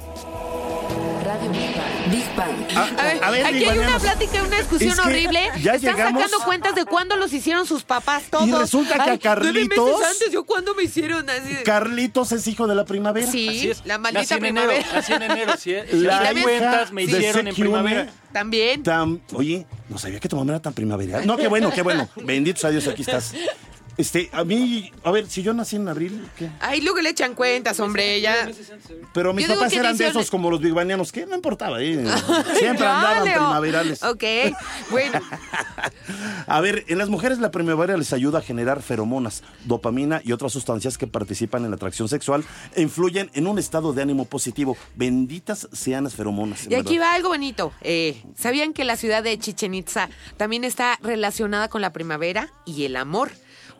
Radio Big Bang. Big Bang. A ver, A ver, aquí hay una plática, una discusión es que horrible. ya Están llegamos- sacando cuentas de cuándo los hicieron sus papás todos. Y resulta que a nueve Carlitos- meses antes, ¿yo cuándo me hicieron así? Carlitos es hijo de la primavera. Sí, Así es. la Nací maldita en enero, primavera. nací en enero, sí. Hija las cuentas me hicieron en primavera. También. Oye, no sabía que tu mamá era tan primaveral. No, qué bueno, qué bueno. Bendito sea Dios, aquí estás. Este, a mí, a ver, si yo nací en abril, ¿qué? Ay, luego le echan cuentas, hombre, ya. Pero mis Yo digo papás que eran de esos como los bigbanianos, que no importaba, ¿eh? Siempre andaban Leo. primaverales. Ok, bueno. A ver, en las mujeres la primavera les ayuda a generar feromonas, dopamina y otras sustancias que participan en la atracción sexual e influyen en un estado de ánimo positivo. Benditas sean las feromonas. en Y aquí verdad. va algo bonito. Eh, ¿Sabían que la ciudad de Chichen Itza también está relacionada con la primavera y el amor?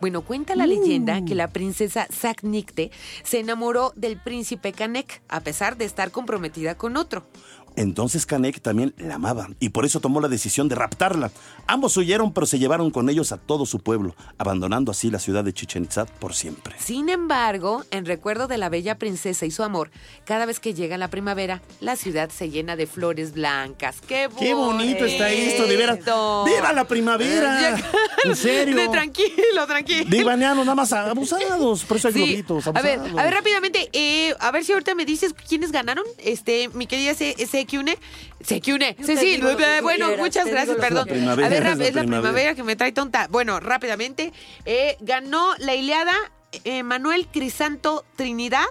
Bueno, cuenta la leyenda que la princesa Saknikte se enamoró del príncipe Canek, a pesar de estar comprometida con otro. Entonces Canek también la amaba y por eso tomó la decisión de raptarla. Ambos huyeron, pero se llevaron con ellos a todo su pueblo, abandonando así la ciudad de Chichen Itza por siempre. Sin embargo, en recuerdo de la bella princesa y su amor, cada vez que llega la primavera, la ciudad se llena de flores blancas. ¡Qué bonito! Qué bonito está esto, de veras. ¡Viva la primavera! ¿En serio? De tranquilo, tranquilo. Divanianos, nada más abusados. Por eso hay Sí. globitos, A ver, a ver rápidamente, eh, a ver si ahorita me dices quiénes ganaron. Este, mi querida Se- Sekiune. Sekiune. Cecil, tú bueno, muchas gracias, perdón. a ver, es la es la primavera. primavera que me trae tonta. Bueno, rápidamente, eh, ganó la Iliada eh, Manuel Crisanto Trinidad.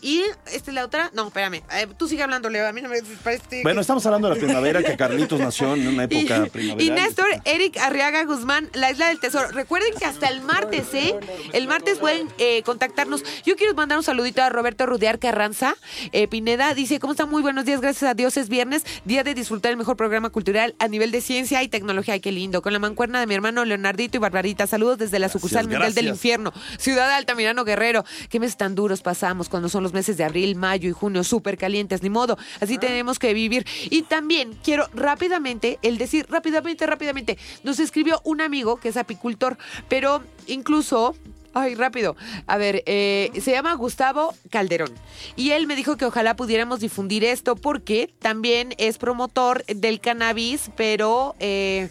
Y esta es la otra. No, espérame. eh, tú sigue hablando, Leo. A mí no me parece. Bueno, estamos hablando de la primavera, que Carlitos nació en una Y, época primaveral. y Néstor, Eric Arriaga Guzmán, la Isla del Tesoro. Recuerden que hasta el martes, ¿eh? El martes pueden eh, contactarnos. Yo quiero mandar un saludito a Roberto Rudiar Carranza. Eh, Pineda dice, ¿cómo están? Muy buenos días, gracias a Dios es viernes, día de disfrutar el mejor programa cultural a nivel de ciencia y tecnología. Ay, qué lindo. Con la mancuerna de mi hermano Leonardito y Barbarita. Saludos desde la sucursal mundial del infierno. Ciudad de Altamirano Guerrero. Qué meses tan duros pasamos cuando son los los meses de abril, mayo y junio súper calientes, ni modo. Así Ah. tenemos que vivir. Y también quiero rápidamente, el decir rápidamente, rápidamente, nos escribió un amigo que es apicultor, pero incluso Ay, rápido. A ver, eh, se llama Gustavo Calderón. Y él me dijo que ojalá pudiéramos difundir esto porque también es promotor del cannabis, pero... eh,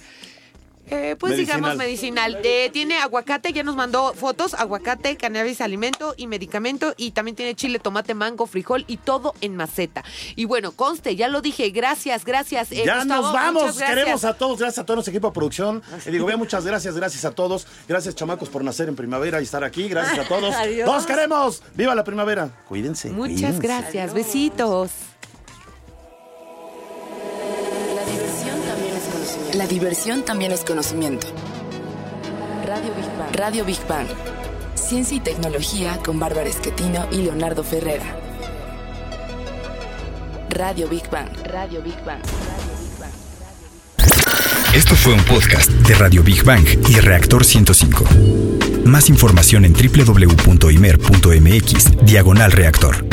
eh, pues digamos medicinal. Eh, tiene aguacate, ya nos mandó fotos, aguacate, cannabis, alimento y medicamento. Y también tiene chile, tomate, mango, frijol y todo en maceta. Y bueno, conste, ya lo dije, gracias, gracias. eh, ya Gustavo, nos vamos. Queremos a todos, gracias a todo nuestro equipo de producción. Y digo, vea, muchas gracias, gracias a todos. Gracias, chamacos, por nacer en primavera y estar aquí. Gracias a todos. Adiós. ¡Los queremos! ¡Viva la primavera! Cuídense. Muchas cuídense. gracias, besitos. La diversión también es conocimiento. Radio Big Bang. Radio Big Bang. Ciencia y tecnología con Bárbara Esquetino y Leonardo Ferrera. Radio Big Bang. Radio Big Bang. Esto fue un podcast de Radio Big Bang y Reactor 105. Más información en www.imer.mx, diagonal reactor.